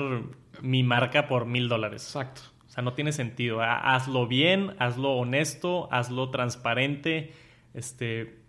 mi marca por mil dólares? Exacto. O sea, no tiene sentido. Hazlo bien, hazlo honesto, hazlo transparente. Este,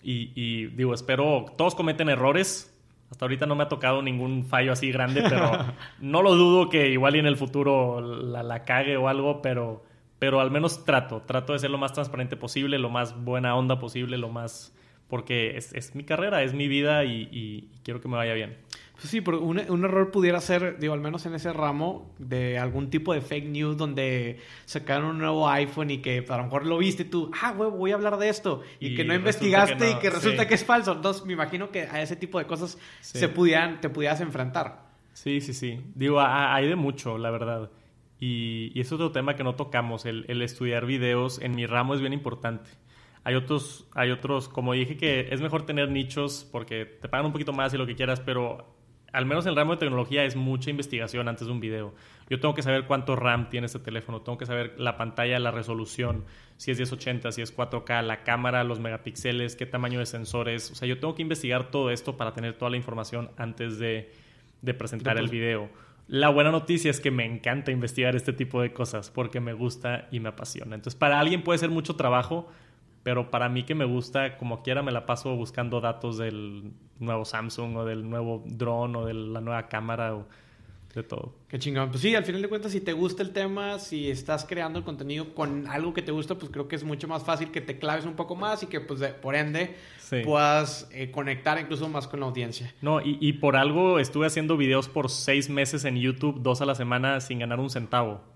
y, y digo, espero, todos cometen errores. Hasta ahorita no me ha tocado ningún fallo así grande, pero no lo dudo que igual y en el futuro la, la cague o algo, pero, pero al menos trato. Trato de ser lo más transparente posible, lo más buena onda posible, lo más... Porque es, es mi carrera, es mi vida y, y quiero que me vaya bien. Pues sí, pero un, un, error pudiera ser, digo, al menos en ese ramo, de algún tipo de fake news donde sacaron un nuevo iPhone y que a lo mejor lo viste tú, ah, güey, voy a hablar de esto, y, y que no investigaste que no, y que resulta sí. que es falso. Entonces, me imagino que a ese tipo de cosas sí. se pudieran, te pudieras enfrentar. Sí, sí, sí. Digo, hay de mucho, la verdad. Y, y es otro tema que no tocamos, el, el estudiar videos en mi ramo es bien importante. Hay otros, hay otros, como dije, que es mejor tener nichos porque te pagan un poquito más y lo que quieras, pero al menos en el ramo de tecnología es mucha investigación antes de un video. Yo tengo que saber cuánto RAM tiene este teléfono, tengo que saber la pantalla, la resolución, si es 1080, si es 4K, la cámara, los megapíxeles, qué tamaño de sensores. O sea, yo tengo que investigar todo esto para tener toda la información antes de, de presentar el video. La buena noticia es que me encanta investigar este tipo de cosas porque me gusta y me apasiona. Entonces, para alguien puede ser mucho trabajo, pero para mí que me gusta, como quiera, me la paso buscando datos del nuevo Samsung o del nuevo drone o de la nueva cámara o de todo. Qué chingón. Pues sí, al final de cuentas, si te gusta el tema, si estás creando el contenido con algo que te gusta, pues creo que es mucho más fácil que te claves un poco más y que, pues, de, por ende, sí. puedas eh, conectar incluso más con la audiencia. No, y, y por algo estuve haciendo videos por seis meses en YouTube, dos a la semana, sin ganar un centavo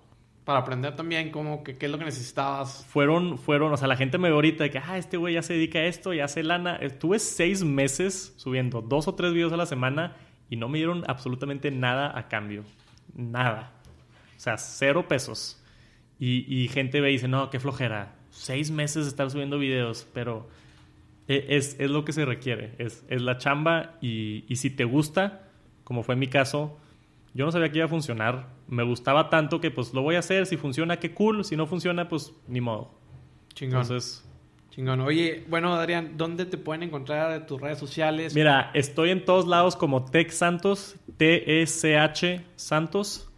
para aprender también cómo, que, qué es lo que necesitabas. Fueron, fueron, o sea, la gente me ve ahorita de que, ah, este güey ya se dedica a esto, ya hace lana. Estuve seis meses subiendo dos o tres videos a la semana y no me dieron absolutamente nada a cambio. Nada. O sea, cero pesos. Y, gente ve y dice, no, qué flojera. Seis meses de estar subiendo videos, pero es, es lo que se requiere. Es, es la chamba y, y si te gusta, como fue mi caso, yo no sabía que iba a funcionar. Me gustaba tanto que pues lo voy a hacer. Si funciona, qué cool. Si no funciona, pues ni modo. Chingón. Entonces... Chingón. Oye, bueno, Adrián, ¿dónde te pueden encontrar en tus redes sociales? Mira, estoy en todos lados como Tech Santos, T-E-C-H Santos.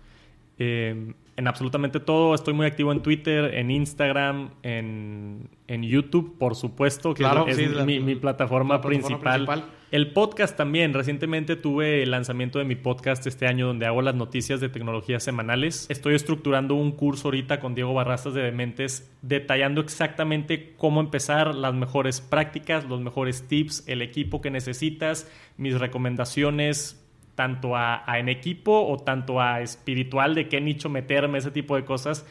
Eh, en absolutamente todo. Estoy muy activo en Twitter, en Instagram, en, en YouTube, por supuesto, que claro, es, sí, la, mi, mi, plataforma, la principal. plataforma, principal. El podcast también. Recientemente tuve el lanzamiento de mi podcast este año donde hago las noticias de tecnología semanales. Estoy estructurando un curso ahorita con Diego Barrastas de Dementes detallando exactamente cómo empezar, las mejores prácticas, los mejores tips, el equipo que necesitas, mis recomendaciones, tanto a, a, en equipo o tanto a espiritual, de qué nicho meterme, ese tipo de cosas.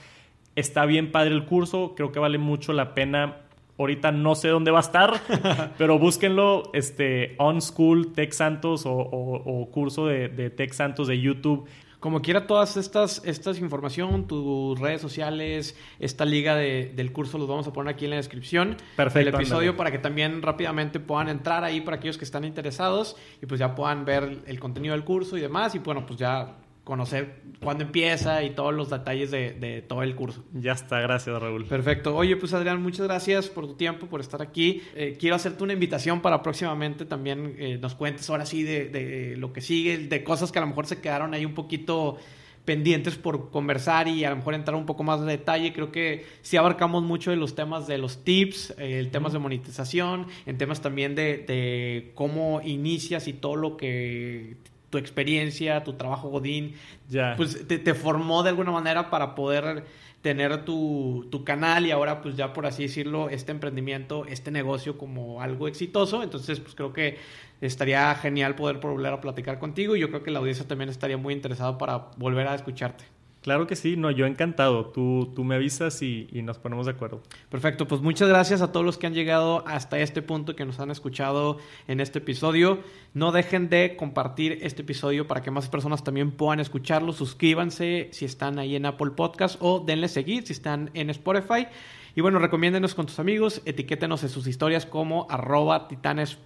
Está bien padre el curso, creo que vale mucho la pena. Ahorita no sé dónde va a estar, pero búsquenlo, este, On School Tech Santos o, o, o curso de, de Tech Santos de YouTube. Como quiera, todas estas, estas información, tus redes sociales, esta liga de, del curso los vamos a poner aquí en la descripción Perfecto, del episodio para que también rápidamente puedan entrar ahí para aquellos que están interesados y pues ya puedan ver el contenido del curso y demás y bueno, pues ya conocer cuándo empieza y todos los detalles de, de, todo el curso. Ya está, gracias Raúl. Perfecto. Oye, pues Adrián, muchas gracias por tu tiempo, por estar aquí. Eh, quiero hacerte una invitación para próximamente también eh, nos cuentes ahora sí de, de, lo que sigue, de cosas que a lo mejor se quedaron ahí un poquito pendientes por conversar y a lo mejor entrar un poco más de detalle. Creo que sí abarcamos mucho de los temas de los tips, eh, el temas de monetización, en temas también de, de cómo inicias y todo lo que tu experiencia, tu trabajo Godín, ya. pues te, te, formó de alguna manera para poder tener tu, tu, canal y ahora pues ya por así decirlo, este emprendimiento, este negocio como algo exitoso. Entonces pues creo que estaría genial poder volver a platicar contigo y yo creo que la audiencia también estaría muy interesada para volver a escucharte. Claro que sí, no, yo encantado. Tú, tú me avisas y, y, nos ponemos de acuerdo. Perfecto, pues muchas gracias a todos los que han llegado hasta este punto que nos han escuchado en este episodio. No dejen de compartir este episodio para que más personas también puedan escucharlo. Suscríbanse si están ahí en Apple Podcast o denle seguir si están en Spotify. Y bueno, recomiéndenos con tus amigos, etiquétenos en sus historias como arroba titanes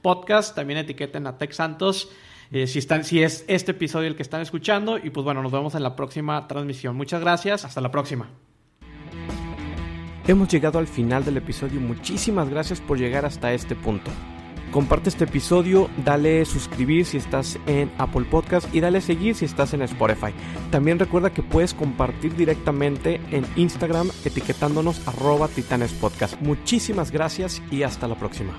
también etiqueten a Tech Santos. Eh, si, están, si es este episodio el que están escuchando. Y pues bueno, nos vemos en la próxima transmisión. Muchas gracias, hasta la próxima. Hemos llegado al final del episodio. Muchísimas gracias por llegar hasta este punto. Comparte este episodio, dale suscribir si estás en Apple Podcast y dale seguir si estás en Spotify. También recuerda que puedes compartir directamente en Instagram etiquetándonos arroba titanespodcast. Muchísimas gracias y hasta la próxima.